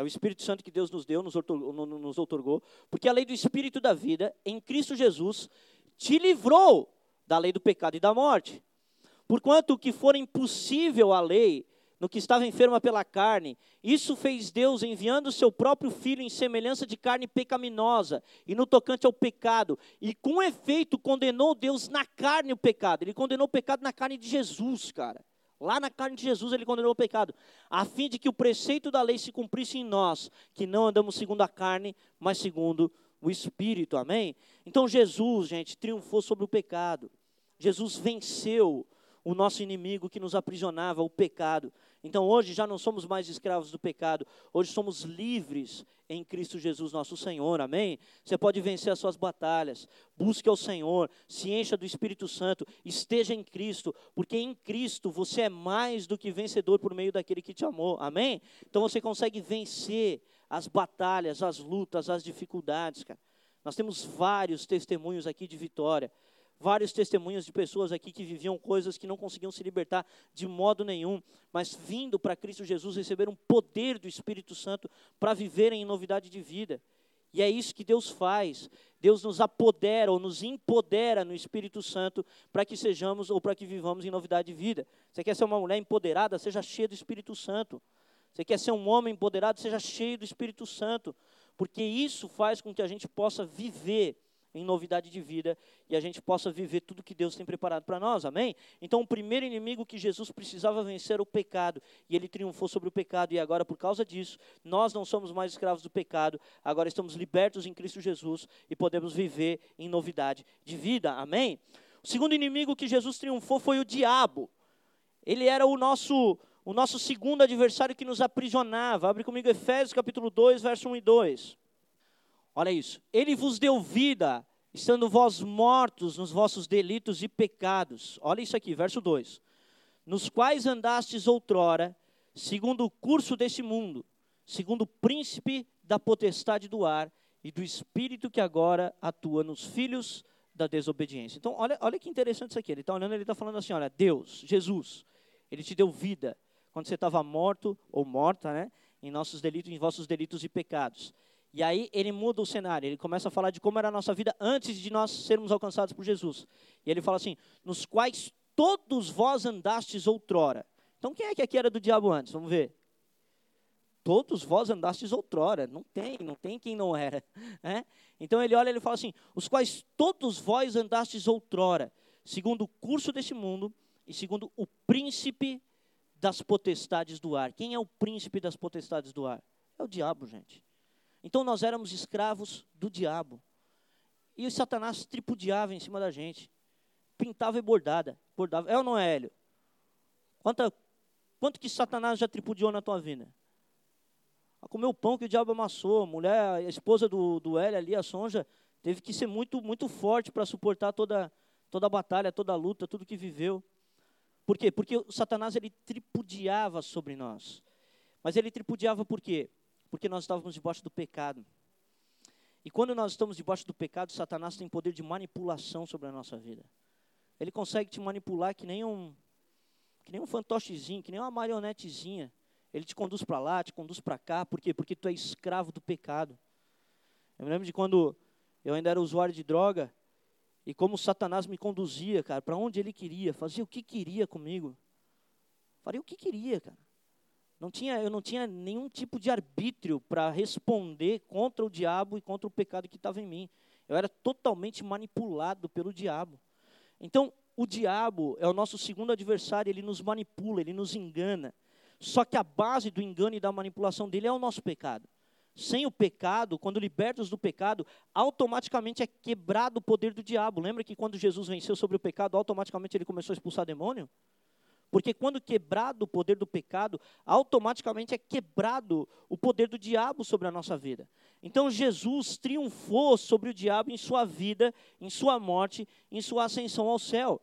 é o Espírito Santo que Deus nos deu, nos otorgou, porque a lei do Espírito da vida, em Cristo Jesus, te livrou da lei do pecado e da morte. Porquanto o que for impossível à lei, no que estava enferma pela carne, isso fez Deus enviando o seu próprio filho em semelhança de carne pecaminosa e no tocante ao pecado, e com efeito condenou Deus na carne o pecado. Ele condenou o pecado na carne de Jesus, cara. Lá na carne de Jesus ele condenou o pecado, a fim de que o preceito da lei se cumprisse em nós, que não andamos segundo a carne, mas segundo o Espírito. Amém? Então Jesus, gente, triunfou sobre o pecado. Jesus venceu o nosso inimigo que nos aprisionava, o pecado. Então hoje já não somos mais escravos do pecado, hoje somos livres em Cristo Jesus, nosso Senhor, amém? Você pode vencer as suas batalhas, busque ao Senhor, se encha do Espírito Santo, esteja em Cristo, porque em Cristo você é mais do que vencedor por meio daquele que te amou, amém? Então você consegue vencer as batalhas, as lutas, as dificuldades, cara. Nós temos vários testemunhos aqui de vitória vários testemunhos de pessoas aqui que viviam coisas que não conseguiam se libertar de modo nenhum, mas vindo para Cristo Jesus receberam poder do Espírito Santo para viverem em novidade de vida. E é isso que Deus faz. Deus nos apodera ou nos empodera no Espírito Santo para que sejamos ou para que vivamos em novidade de vida. Você quer ser uma mulher empoderada? Seja cheia do Espírito Santo. Você quer ser um homem empoderado? Seja cheio do Espírito Santo. Porque isso faz com que a gente possa viver em novidade de vida e a gente possa viver tudo que Deus tem preparado para nós, amém? Então, o primeiro inimigo que Jesus precisava vencer era o pecado, e ele triunfou sobre o pecado, e agora, por causa disso, nós não somos mais escravos do pecado, agora estamos libertos em Cristo Jesus e podemos viver em novidade de vida, amém? O segundo inimigo que Jesus triunfou foi o diabo, ele era o nosso. O nosso segundo adversário que nos aprisionava. Abre comigo Efésios capítulo 2, verso 1 e 2. Olha isso. Ele vos deu vida, estando vós mortos nos vossos delitos e pecados. Olha isso aqui, verso 2. Nos quais andastes outrora, segundo o curso desse mundo, segundo o príncipe da potestade do ar e do espírito que agora atua nos filhos da desobediência. Então, olha, olha que interessante isso aqui. Ele está olhando, ele está falando assim: olha, Deus, Jesus, ele te deu vida quando você estava morto ou morta, né? Em nossos delitos, em vossos delitos e pecados. E aí ele muda o cenário, ele começa a falar de como era a nossa vida antes de nós sermos alcançados por Jesus. E ele fala assim: nos quais todos vós andastes outrora. Então quem é que aqui era do diabo antes? Vamos ver. Todos vós andastes outrora. Não tem, não tem quem não era. Né? Então ele olha e ele fala assim: os quais todos vós andastes outrora, segundo o curso deste mundo e segundo o príncipe das potestades do ar. Quem é o príncipe das potestades do ar? É o diabo, gente. Então nós éramos escravos do diabo. E o Satanás tripudiava em cima da gente. Pintava e bordada. bordava. É ou não é, Hélio? Quanto, quanto que Satanás já tripudiou na tua vida? A comer o pão que o diabo amassou. A mulher, a esposa do, do Hélio ali, a Sonja, teve que ser muito, muito forte para suportar toda, toda a batalha, toda a luta, tudo que viveu. Por quê? Porque o Satanás ele tripudiava sobre nós. Mas ele tripudiava por quê? Porque nós estávamos debaixo do pecado. E quando nós estamos debaixo do pecado, Satanás tem poder de manipulação sobre a nossa vida. Ele consegue te manipular que nem um, que nem um fantochezinho, que nem uma marionetezinha. Ele te conduz para lá, te conduz para cá. Por quê? Porque tu é escravo do pecado. Eu me lembro de quando eu ainda era usuário de droga e como Satanás me conduzia, cara, para onde ele queria, fazia o que queria comigo. Faria o que queria, cara. Não tinha, eu não tinha nenhum tipo de arbítrio para responder contra o diabo e contra o pecado que estava em mim. Eu era totalmente manipulado pelo diabo. Então, o diabo é o nosso segundo adversário, ele nos manipula, ele nos engana. Só que a base do engano e da manipulação dele é o nosso pecado. Sem o pecado, quando libertos do pecado, automaticamente é quebrado o poder do diabo. Lembra que quando Jesus venceu sobre o pecado, automaticamente ele começou a expulsar demônio? Porque quando quebrado o poder do pecado, automaticamente é quebrado o poder do diabo sobre a nossa vida. Então Jesus triunfou sobre o diabo em sua vida, em sua morte, em sua ascensão ao céu.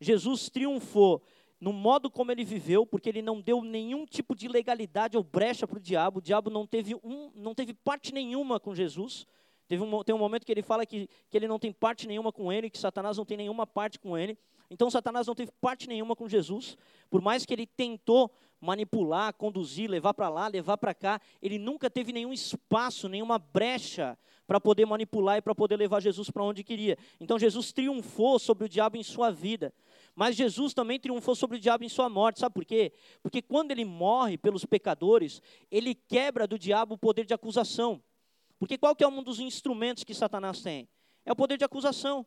Jesus triunfou no modo como ele viveu, porque ele não deu nenhum tipo de legalidade ou brecha para o diabo. O diabo não teve, um, não teve parte nenhuma com Jesus. Teve um, tem um momento que ele fala que, que ele não tem parte nenhuma com ele, que Satanás não tem nenhuma parte com ele. Então Satanás não teve parte nenhuma com Jesus, por mais que ele tentou manipular, conduzir, levar para lá, levar para cá, ele nunca teve nenhum espaço, nenhuma brecha para poder manipular e para poder levar Jesus para onde queria. Então Jesus triunfou sobre o diabo em sua vida. Mas Jesus também triunfou sobre o diabo em sua morte. Sabe por quê? Porque quando ele morre pelos pecadores, ele quebra do diabo o poder de acusação. Porque qual que é um dos instrumentos que Satanás tem? É o poder de acusação.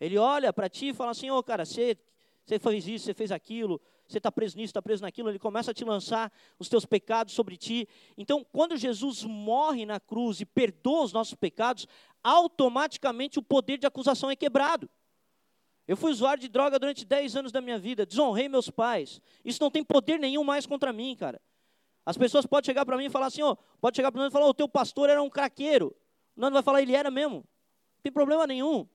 Ele olha para ti e fala assim: Ô oh, cara, você, você fez isso, você fez aquilo, você está preso nisso, está preso naquilo. Ele começa a te lançar os teus pecados sobre ti. Então, quando Jesus morre na cruz e perdoa os nossos pecados, automaticamente o poder de acusação é quebrado. Eu fui usuário de droga durante 10 anos da minha vida, desonrei meus pais. Isso não tem poder nenhum mais contra mim, cara. As pessoas podem chegar para mim e falar assim, ó, pode chegar para mim e falar, o teu pastor era um craqueiro. O Nando vai falar, ele era mesmo. Não tem problema nenhum.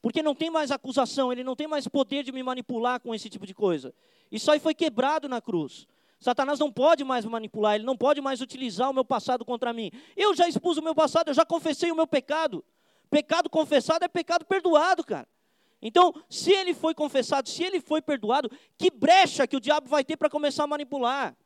Porque não tem mais acusação, ele não tem mais poder de me manipular com esse tipo de coisa. Isso aí foi quebrado na cruz. Satanás não pode mais manipular, ele não pode mais utilizar o meu passado contra mim. Eu já expus o meu passado, eu já confessei o meu pecado. Pecado confessado é pecado perdoado, cara. Então, se ele foi confessado, se ele foi perdoado, que brecha que o diabo vai ter para começar a manipular?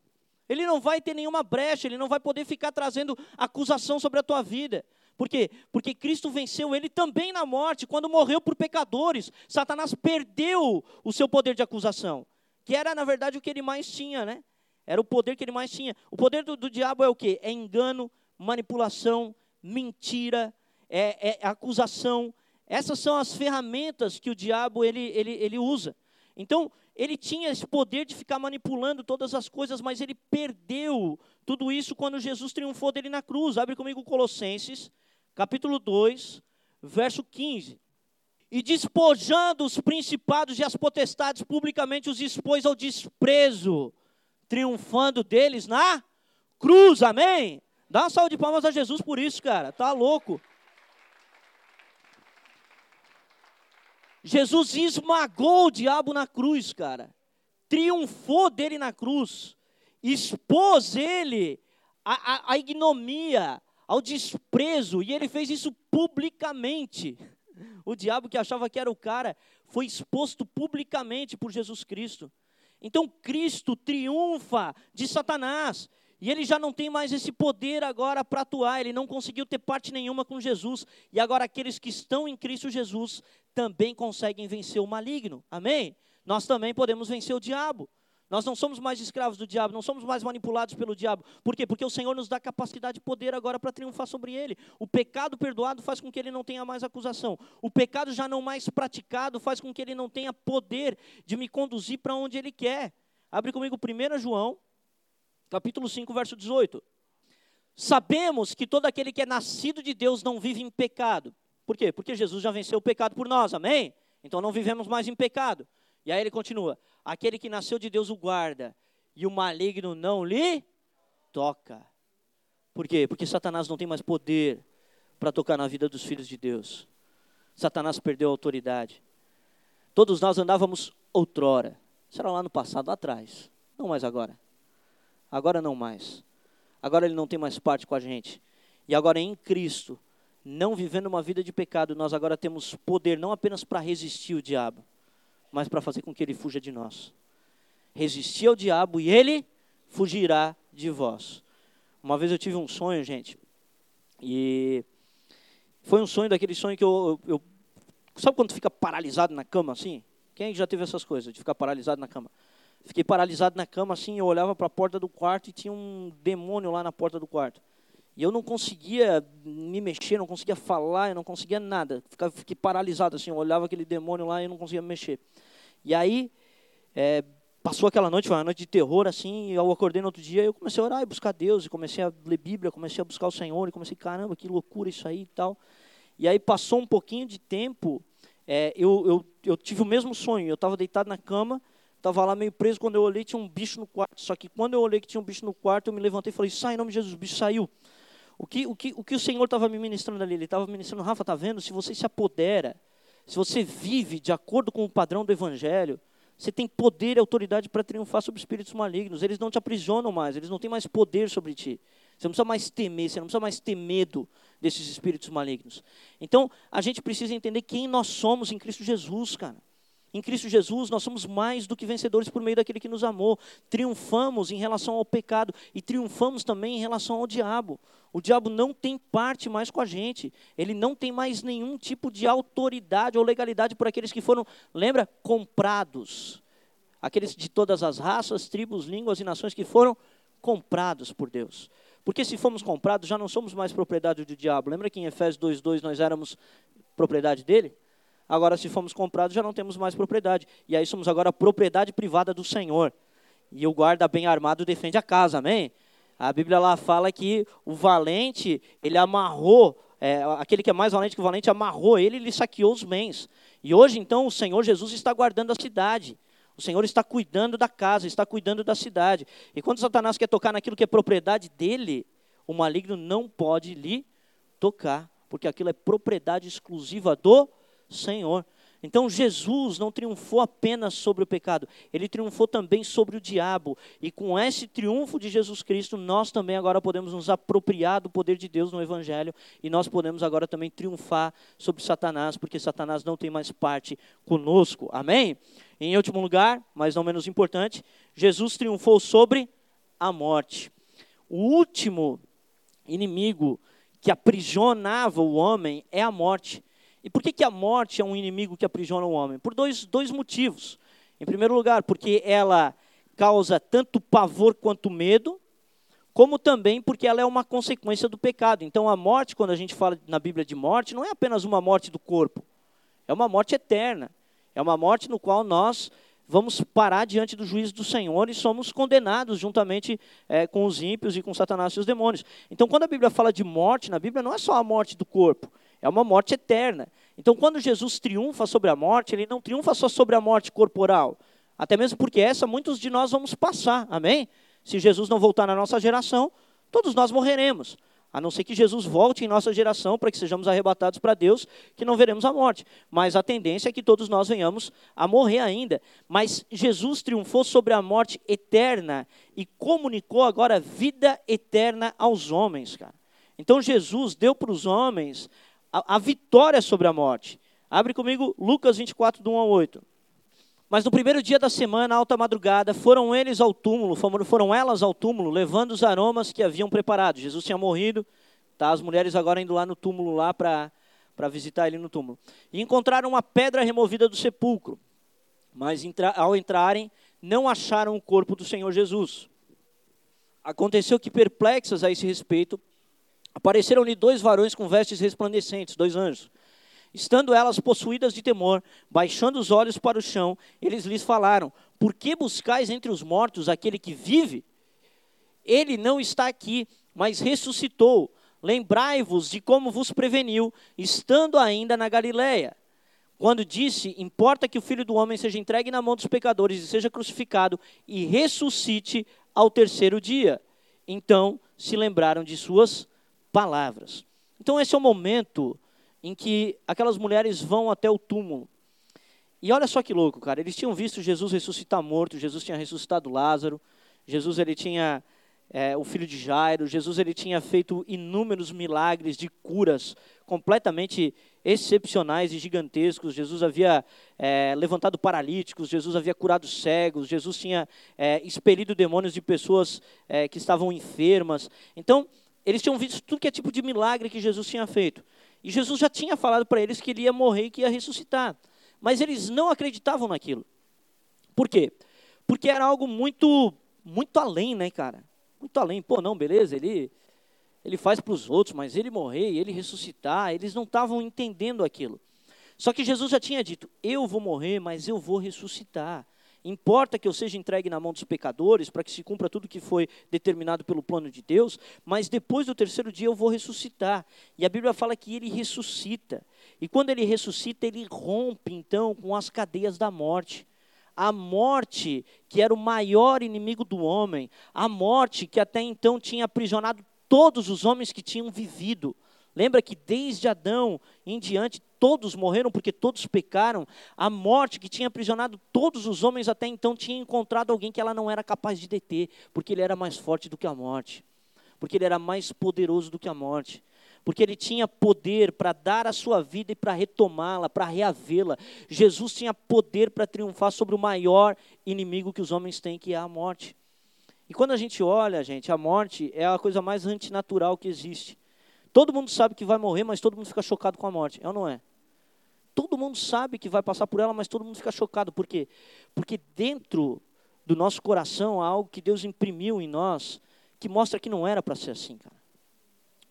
Ele não vai ter nenhuma brecha, ele não vai poder ficar trazendo acusação sobre a tua vida. Por quê? Porque Cristo venceu ele também na morte, quando morreu por pecadores. Satanás perdeu o seu poder de acusação, que era, na verdade, o que ele mais tinha, né? Era o poder que ele mais tinha. O poder do, do diabo é o quê? É engano, manipulação, mentira, é, é acusação. Essas são as ferramentas que o diabo ele, ele, ele usa. Então, ele tinha esse poder de ficar manipulando todas as coisas, mas ele perdeu tudo isso quando Jesus triunfou dele na cruz. Abre comigo Colossenses, capítulo 2, verso 15. E despojando os principados e as potestades, publicamente os expôs ao desprezo, triunfando deles na cruz, amém? Dá uma salva de palmas a Jesus por isso, cara, tá louco. Jesus esmagou o diabo na cruz, cara, triunfou dele na cruz, expôs ele à, à, à ignomia, ao desprezo, e ele fez isso publicamente. O diabo que achava que era o cara foi exposto publicamente por Jesus Cristo. Então Cristo triunfa de Satanás. E ele já não tem mais esse poder agora para atuar, ele não conseguiu ter parte nenhuma com Jesus. E agora aqueles que estão em Cristo Jesus também conseguem vencer o maligno. Amém? Nós também podemos vencer o diabo. Nós não somos mais escravos do diabo, não somos mais manipulados pelo diabo. Por quê? Porque o Senhor nos dá capacidade e poder agora para triunfar sobre ele. O pecado perdoado faz com que ele não tenha mais acusação. O pecado já não mais praticado faz com que ele não tenha poder de me conduzir para onde ele quer. Abre comigo 1 João, capítulo 5, verso 18. Sabemos que todo aquele que é nascido de Deus não vive em pecado. Por quê? Porque Jesus já venceu o pecado por nós, amém? Então não vivemos mais em pecado. E aí ele continua: aquele que nasceu de Deus o guarda, e o maligno não lhe toca. Por quê? Porque Satanás não tem mais poder para tocar na vida dos filhos de Deus. Satanás perdeu a autoridade. Todos nós andávamos outrora. Será lá no passado, lá atrás. Não mais agora. Agora não mais. Agora ele não tem mais parte com a gente. E agora em Cristo, não vivendo uma vida de pecado, nós agora temos poder não apenas para resistir o diabo, mas para fazer com que ele fuja de nós. Resistir ao diabo e ele fugirá de vós. Uma vez eu tive um sonho, gente, e foi um sonho daquele sonho que eu, eu, eu sabe quando fica paralisado na cama assim? Quem já teve essas coisas de ficar paralisado na cama? Fiquei paralisado na cama assim, eu olhava para a porta do quarto e tinha um demônio lá na porta do quarto. E eu não conseguia me mexer, não conseguia falar, eu não conseguia nada. Ficava, fiquei paralisado assim, eu olhava aquele demônio lá e eu não conseguia me mexer. E aí, é, passou aquela noite, foi uma noite de terror assim, eu acordei no outro dia eu comecei a orar e buscar Deus, e comecei a ler Bíblia, comecei a buscar o Senhor, e comecei, caramba, que loucura isso aí e tal. E aí passou um pouquinho de tempo, é, eu, eu, eu tive o mesmo sonho, eu estava deitado na cama, Estava lá meio preso, quando eu olhei tinha um bicho no quarto. Só que quando eu olhei que tinha um bicho no quarto, eu me levantei e falei, sai em nome de Jesus, o bicho saiu. O que o, que, o, que o Senhor estava me ministrando ali? Ele estava ministrando, Rafa, está vendo? Se você se apodera, se você vive de acordo com o padrão do Evangelho, você tem poder e autoridade para triunfar sobre espíritos malignos. Eles não te aprisionam mais, eles não têm mais poder sobre ti. Você não precisa mais temer, você não precisa mais ter medo desses espíritos malignos. Então, a gente precisa entender quem nós somos em Cristo Jesus, cara. Em Cristo Jesus, nós somos mais do que vencedores por meio daquele que nos amou. Triunfamos em relação ao pecado e triunfamos também em relação ao diabo. O diabo não tem parte mais com a gente. Ele não tem mais nenhum tipo de autoridade ou legalidade por aqueles que foram, lembra, comprados. Aqueles de todas as raças, tribos, línguas e nações que foram comprados por Deus. Porque se fomos comprados, já não somos mais propriedade do diabo. Lembra que em Efésios 2:2 nós éramos propriedade dele? Agora, se fomos comprados, já não temos mais propriedade. E aí somos agora propriedade privada do Senhor. E o guarda bem armado defende a casa, amém? A Bíblia lá fala que o valente, ele amarrou, é, aquele que é mais valente que o valente, amarrou ele e lhe saqueou os bens. E hoje, então, o Senhor Jesus está guardando a cidade. O Senhor está cuidando da casa, está cuidando da cidade. E quando Satanás quer tocar naquilo que é propriedade dele, o maligno não pode lhe tocar, porque aquilo é propriedade exclusiva do Senhor. Então Jesus não triunfou apenas sobre o pecado, ele triunfou também sobre o diabo. E com esse triunfo de Jesus Cristo, nós também agora podemos nos apropriar do poder de Deus no Evangelho e nós podemos agora também triunfar sobre Satanás, porque Satanás não tem mais parte conosco. Amém? Em último lugar, mas não menos importante, Jesus triunfou sobre a morte. O último inimigo que aprisionava o homem é a morte. E por que, que a morte é um inimigo que aprisiona o homem? Por dois, dois motivos. Em primeiro lugar, porque ela causa tanto pavor quanto medo, como também porque ela é uma consequência do pecado. Então, a morte, quando a gente fala na Bíblia de morte, não é apenas uma morte do corpo, é uma morte eterna. É uma morte no qual nós vamos parar diante do juízo do Senhor e somos condenados juntamente é, com os ímpios e com Satanás e os demônios. Então, quando a Bíblia fala de morte, na Bíblia não é só a morte do corpo, é uma morte eterna. Então, quando Jesus triunfa sobre a morte, ele não triunfa só sobre a morte corporal, até mesmo porque essa muitos de nós vamos passar, amém? Se Jesus não voltar na nossa geração, todos nós morreremos. A não ser que Jesus volte em nossa geração para que sejamos arrebatados para Deus, que não veremos a morte. Mas a tendência é que todos nós venhamos a morrer ainda. Mas Jesus triunfou sobre a morte eterna e comunicou agora vida eterna aos homens, cara. Então Jesus deu para os homens a, a vitória sobre a morte. Abre comigo Lucas 24, do 1 ao 8. Mas no primeiro dia da semana, alta madrugada, foram eles ao túmulo, foram elas ao túmulo, levando os aromas que haviam preparado. Jesus tinha morrido, tá? as mulheres agora indo lá no túmulo lá para visitar ele no túmulo. E encontraram uma pedra removida do sepulcro. Mas entra, ao entrarem, não acharam o corpo do Senhor Jesus. Aconteceu que, perplexas a esse respeito, Apareceram-lhe dois varões com vestes resplandecentes, dois anjos. Estando elas possuídas de temor, baixando os olhos para o chão, eles lhes falaram: Por que buscais entre os mortos aquele que vive? Ele não está aqui, mas ressuscitou. Lembrai-vos de como vos preveniu, estando ainda na Galiléia. Quando disse: Importa que o filho do homem seja entregue na mão dos pecadores e seja crucificado e ressuscite ao terceiro dia. Então se lembraram de suas palavras. Então, esse é o momento em que aquelas mulheres vão até o túmulo. E olha só que louco, cara. Eles tinham visto Jesus ressuscitar morto, Jesus tinha ressuscitado Lázaro, Jesus ele tinha é, o filho de Jairo. Jesus ele tinha feito inúmeros milagres de curas completamente excepcionais e gigantescos. Jesus havia é, levantado paralíticos, Jesus havia curado cegos, Jesus tinha é, expelido demônios de pessoas é, que estavam enfermas. Então, eles tinham visto tudo que é tipo de milagre que Jesus tinha feito. E Jesus já tinha falado para eles que ele ia morrer e que ia ressuscitar. Mas eles não acreditavam naquilo. Por quê? Porque era algo muito, muito além, né, cara? Muito além. Pô, não, beleza, ele, ele faz para os outros, mas ele morrer, ele ressuscitar, eles não estavam entendendo aquilo. Só que Jesus já tinha dito: Eu vou morrer, mas eu vou ressuscitar. Importa que eu seja entregue na mão dos pecadores, para que se cumpra tudo que foi determinado pelo plano de Deus, mas depois do terceiro dia eu vou ressuscitar. E a Bíblia fala que ele ressuscita. E quando ele ressuscita, ele rompe então com as cadeias da morte. A morte, que era o maior inimigo do homem, a morte que até então tinha aprisionado todos os homens que tinham vivido. Lembra que desde Adão em diante todos morreram porque todos pecaram. A morte que tinha aprisionado todos os homens até então tinha encontrado alguém que ela não era capaz de deter, porque ele era mais forte do que a morte, porque ele era mais poderoso do que a morte, porque ele tinha poder para dar a sua vida e para retomá-la, para reavê-la. Jesus tinha poder para triunfar sobre o maior inimigo que os homens têm, que é a morte. E quando a gente olha, gente, a morte é a coisa mais antinatural que existe. Todo mundo sabe que vai morrer, mas todo mundo fica chocado com a morte. É ou não é? Todo mundo sabe que vai passar por ela, mas todo mundo fica chocado. Por quê? Porque dentro do nosso coração há algo que Deus imprimiu em nós que mostra que não era para ser assim, cara.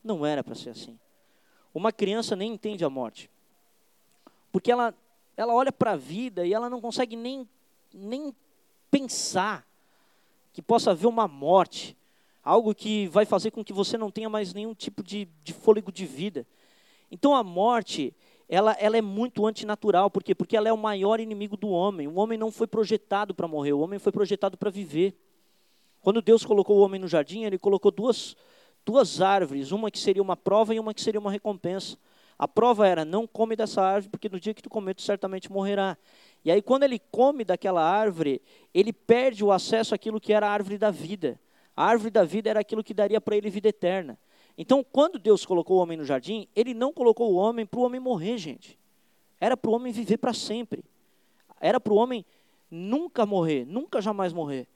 Não era para ser assim. Uma criança nem entende a morte. Porque ela, ela olha para a vida e ela não consegue nem, nem pensar que possa haver uma morte algo que vai fazer com que você não tenha mais nenhum tipo de, de fôlego de vida. Então a morte, ela, ela é muito antinatural, por quê? Porque ela é o maior inimigo do homem. O homem não foi projetado para morrer, o homem foi projetado para viver. Quando Deus colocou o homem no jardim, ele colocou duas, duas árvores, uma que seria uma prova e uma que seria uma recompensa. A prova era, não come dessa árvore, porque no dia que tu comer, tu certamente morrerá. E aí, quando ele come daquela árvore, ele perde o acesso àquilo que era a árvore da vida. A árvore da vida era aquilo que daria para ele vida eterna. Então, quando Deus colocou o homem no jardim, ele não colocou o homem para o homem morrer, gente. Era para o homem viver para sempre. Era para o homem nunca morrer, nunca jamais morrer.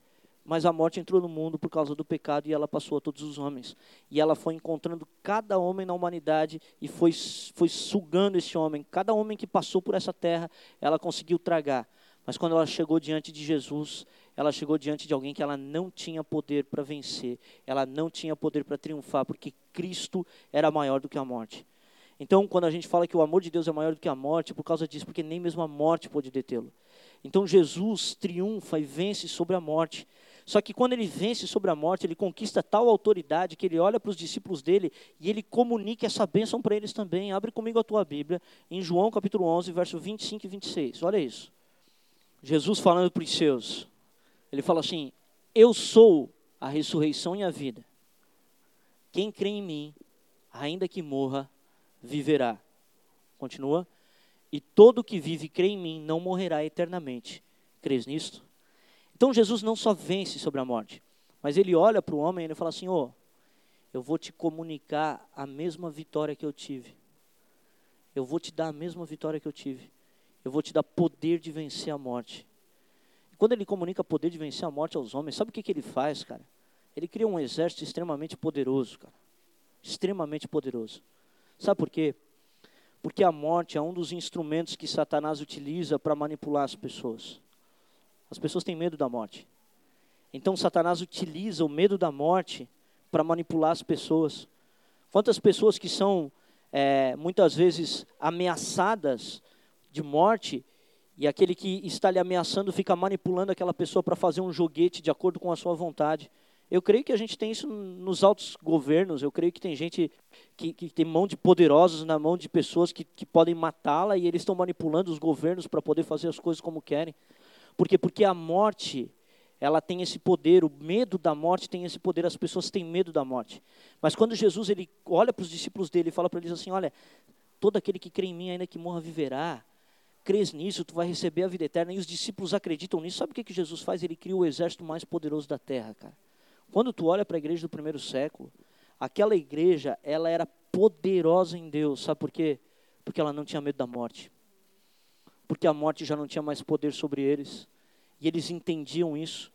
Mas a morte entrou no mundo por causa do pecado e ela passou a todos os homens. E ela foi encontrando cada homem na humanidade e foi, foi sugando esse homem. Cada homem que passou por essa terra, ela conseguiu tragar. Mas quando ela chegou diante de Jesus, ela chegou diante de alguém que ela não tinha poder para vencer, ela não tinha poder para triunfar, porque Cristo era maior do que a morte. Então, quando a gente fala que o amor de Deus é maior do que a morte, é por causa disso, porque nem mesmo a morte pode detê-lo. Então, Jesus triunfa e vence sobre a morte. Só que quando ele vence sobre a morte, ele conquista tal autoridade que ele olha para os discípulos dele e ele comunica essa bênção para eles também. Abre comigo a tua Bíblia, em João capítulo 11, verso 25 e 26. Olha isso. Jesus falando para os seus: ele fala assim: Eu sou a ressurreição e a vida. Quem crê em mim, ainda que morra, viverá. Continua. E todo que vive e crê em mim não morrerá eternamente. Crês nisto? Então Jesus não só vence sobre a morte, mas ele olha para o homem e ele fala assim: Ô, oh, eu vou te comunicar a mesma vitória que eu tive. Eu vou te dar a mesma vitória que eu tive. Eu vou te dar poder de vencer a morte. Quando ele comunica poder de vencer a morte aos homens, sabe o que, que ele faz, cara? Ele cria um exército extremamente poderoso, cara. Extremamente poderoso. Sabe por quê? Porque a morte é um dos instrumentos que Satanás utiliza para manipular as pessoas. As pessoas têm medo da morte. Então Satanás utiliza o medo da morte para manipular as pessoas. Quantas pessoas que são é, muitas vezes ameaçadas de morte e aquele que está lhe ameaçando fica manipulando aquela pessoa para fazer um joguete de acordo com a sua vontade. Eu creio que a gente tem isso nos altos governos. Eu creio que tem gente que, que tem mão de poderosos na mão de pessoas que, que podem matá-la e eles estão manipulando os governos para poder fazer as coisas como querem. Por quê? Porque a morte, ela tem esse poder, o medo da morte tem esse poder, as pessoas têm medo da morte. Mas quando Jesus ele olha para os discípulos dele e fala para eles assim: Olha, todo aquele que crê em mim, ainda que morra, viverá crês nisso, tu vai receber a vida eterna. E os discípulos acreditam nisso. Sabe o que, Jesus faz? Ele cria o exército mais poderoso da terra, cara. Quando tu olha para a igreja do primeiro século, aquela igreja, ela era poderosa em Deus, sabe por quê? Porque ela não tinha medo da morte. Porque a morte já não tinha mais poder sobre eles. E eles entendiam isso.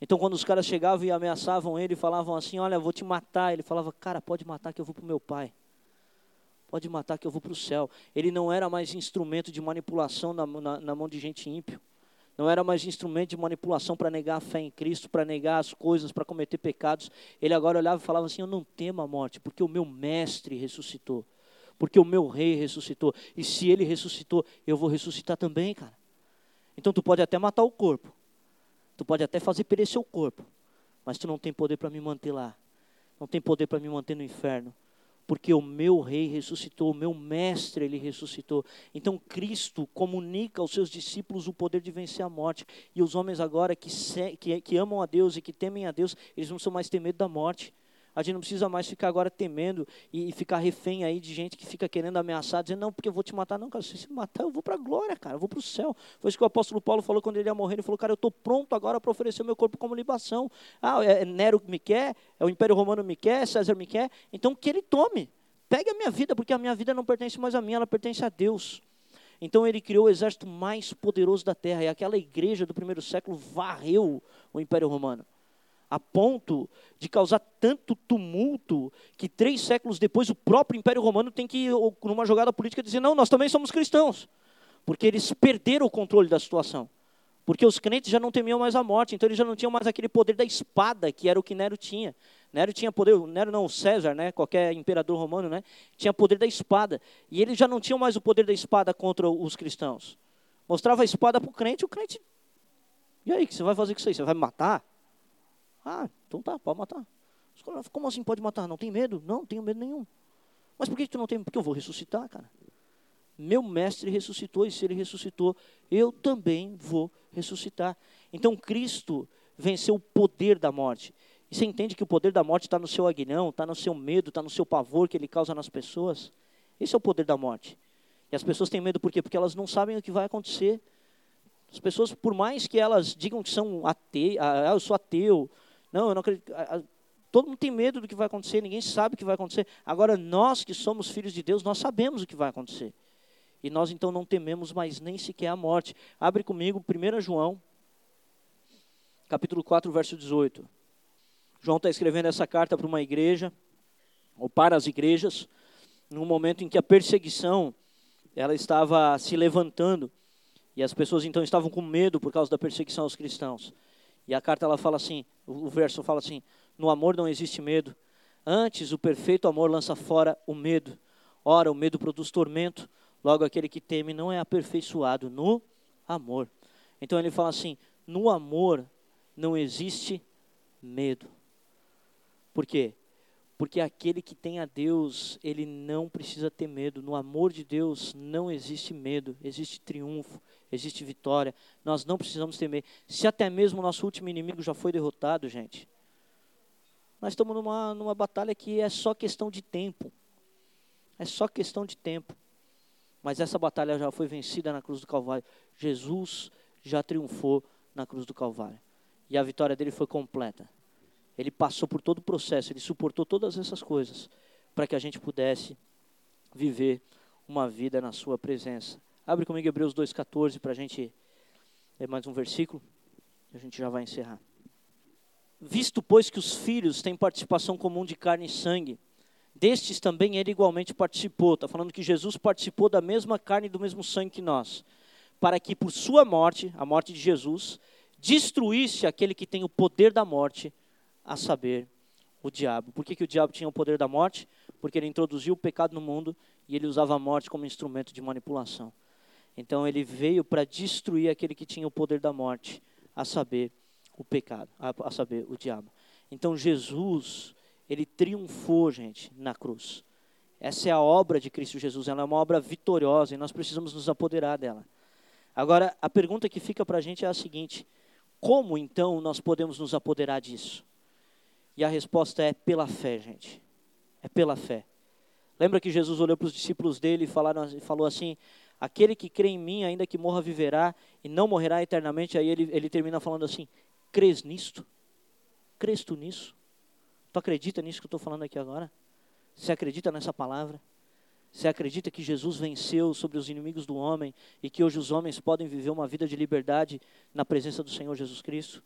Então, quando os caras chegavam e ameaçavam ele, falavam assim: Olha, vou te matar. Ele falava: Cara, pode matar que eu vou para o meu pai. Pode matar que eu vou para o céu. Ele não era mais instrumento de manipulação na, na, na mão de gente ímpio. Não era mais instrumento de manipulação para negar a fé em Cristo, para negar as coisas, para cometer pecados. Ele agora olhava e falava assim: Eu não temo a morte, porque o meu mestre ressuscitou. Porque o meu rei ressuscitou. E se ele ressuscitou, eu vou ressuscitar também, cara. Então tu pode até matar o corpo. Tu pode até fazer perecer o corpo. Mas tu não tem poder para me manter lá. Não tem poder para me manter no inferno porque o meu rei ressuscitou, o meu mestre ele ressuscitou. Então Cristo comunica aos seus discípulos o poder de vencer a morte. E os homens agora que, que, que amam a Deus e que temem a Deus, eles não precisam mais ter medo da morte. A gente não precisa mais ficar agora temendo e, e ficar refém aí de gente que fica querendo ameaçar, dizendo, não, porque eu vou te matar. Não, cara, se você me matar, eu vou para a glória, cara, eu vou para o céu. Foi isso que o apóstolo Paulo falou quando ele ia morrer. Ele falou, cara, eu estou pronto agora para oferecer o meu corpo como libação. Ah, é, é Nero me quer, é o Império Romano me quer, César me quer. Então que ele tome. Pegue a minha vida, porque a minha vida não pertence mais a mim, ela pertence a Deus. Então ele criou o exército mais poderoso da terra. E aquela igreja do primeiro século varreu o Império Romano a ponto de causar tanto tumulto que três séculos depois o próprio Império Romano tem que, numa jogada política, dizer: não, nós também somos cristãos, porque eles perderam o controle da situação. Porque os crentes já não temiam mais a morte, então eles já não tinham mais aquele poder da espada, que era o que Nero tinha. Nero tinha poder, Nero não, César, né, qualquer imperador romano, né, tinha poder da espada. E eles já não tinham mais o poder da espada contra os cristãos. Mostrava a espada para o crente, o crente. E aí, o que você vai fazer com isso aí? Você vai me matar? Ah, então tá, pode matar. Como assim pode matar? Não tem medo? Não, tenho medo nenhum. Mas por que tu não tem? Porque eu vou ressuscitar, cara. Meu mestre ressuscitou, e se ele ressuscitou, eu também vou ressuscitar. Então Cristo venceu o poder da morte. E você entende que o poder da morte está no seu aguilhão, está no seu medo, está no seu pavor que ele causa nas pessoas? Esse é o poder da morte. E as pessoas têm medo por quê? Porque elas não sabem o que vai acontecer. As pessoas, por mais que elas digam que são ateus, ah, eu sou ateu, não, eu não acredito. Todo mundo tem medo do que vai acontecer, ninguém sabe o que vai acontecer. Agora, nós que somos filhos de Deus, nós sabemos o que vai acontecer. E nós então não tememos mais nem sequer a morte. Abre comigo 1 João, capítulo 4, verso 18. João está escrevendo essa carta para uma igreja, ou para as igrejas, num momento em que a perseguição ela estava se levantando e as pessoas então estavam com medo por causa da perseguição aos cristãos. E a carta ela fala assim, o verso fala assim: no amor não existe medo. Antes o perfeito amor lança fora o medo. Ora, o medo produz tormento. Logo aquele que teme não é aperfeiçoado no amor. Então ele fala assim: no amor não existe medo. Por quê? Porque aquele que tem a Deus, ele não precisa ter medo. No amor de Deus não existe medo, existe triunfo, existe vitória. Nós não precisamos temer. Se até mesmo o nosso último inimigo já foi derrotado, gente, nós estamos numa, numa batalha que é só questão de tempo. É só questão de tempo. Mas essa batalha já foi vencida na cruz do Calvário. Jesus já triunfou na cruz do Calvário. E a vitória dele foi completa. Ele passou por todo o processo, ele suportou todas essas coisas para que a gente pudesse viver uma vida na sua presença. Abre comigo Hebreus 2,14 para a gente ler mais um versículo. E a gente já vai encerrar. Visto, pois, que os filhos têm participação comum de carne e sangue, destes também ele igualmente participou. Está falando que Jesus participou da mesma carne e do mesmo sangue que nós, para que por sua morte, a morte de Jesus, destruísse aquele que tem o poder da morte, a saber, o diabo. Por que, que o diabo tinha o poder da morte? Porque ele introduziu o pecado no mundo e ele usava a morte como instrumento de manipulação. Então ele veio para destruir aquele que tinha o poder da morte, a saber, o pecado, a, a saber, o diabo. Então Jesus, ele triunfou, gente, na cruz. Essa é a obra de Cristo Jesus, ela é uma obra vitoriosa e nós precisamos nos apoderar dela. Agora, a pergunta que fica para a gente é a seguinte: como então nós podemos nos apoderar disso? E a resposta é pela fé, gente. É pela fé. Lembra que Jesus olhou para os discípulos dele e falou assim: Aquele que crê em mim, ainda que morra, viverá e não morrerá eternamente. Aí ele, ele termina falando assim: Crês nisto? Crês tu nisso? Tu acredita nisso que eu estou falando aqui agora? Você acredita nessa palavra? Você acredita que Jesus venceu sobre os inimigos do homem e que hoje os homens podem viver uma vida de liberdade na presença do Senhor Jesus Cristo?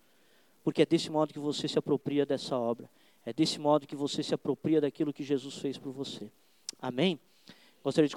Porque é desse modo que você se apropria dessa obra. É desse modo que você se apropria daquilo que Jesus fez por você. Amém? Gostaria de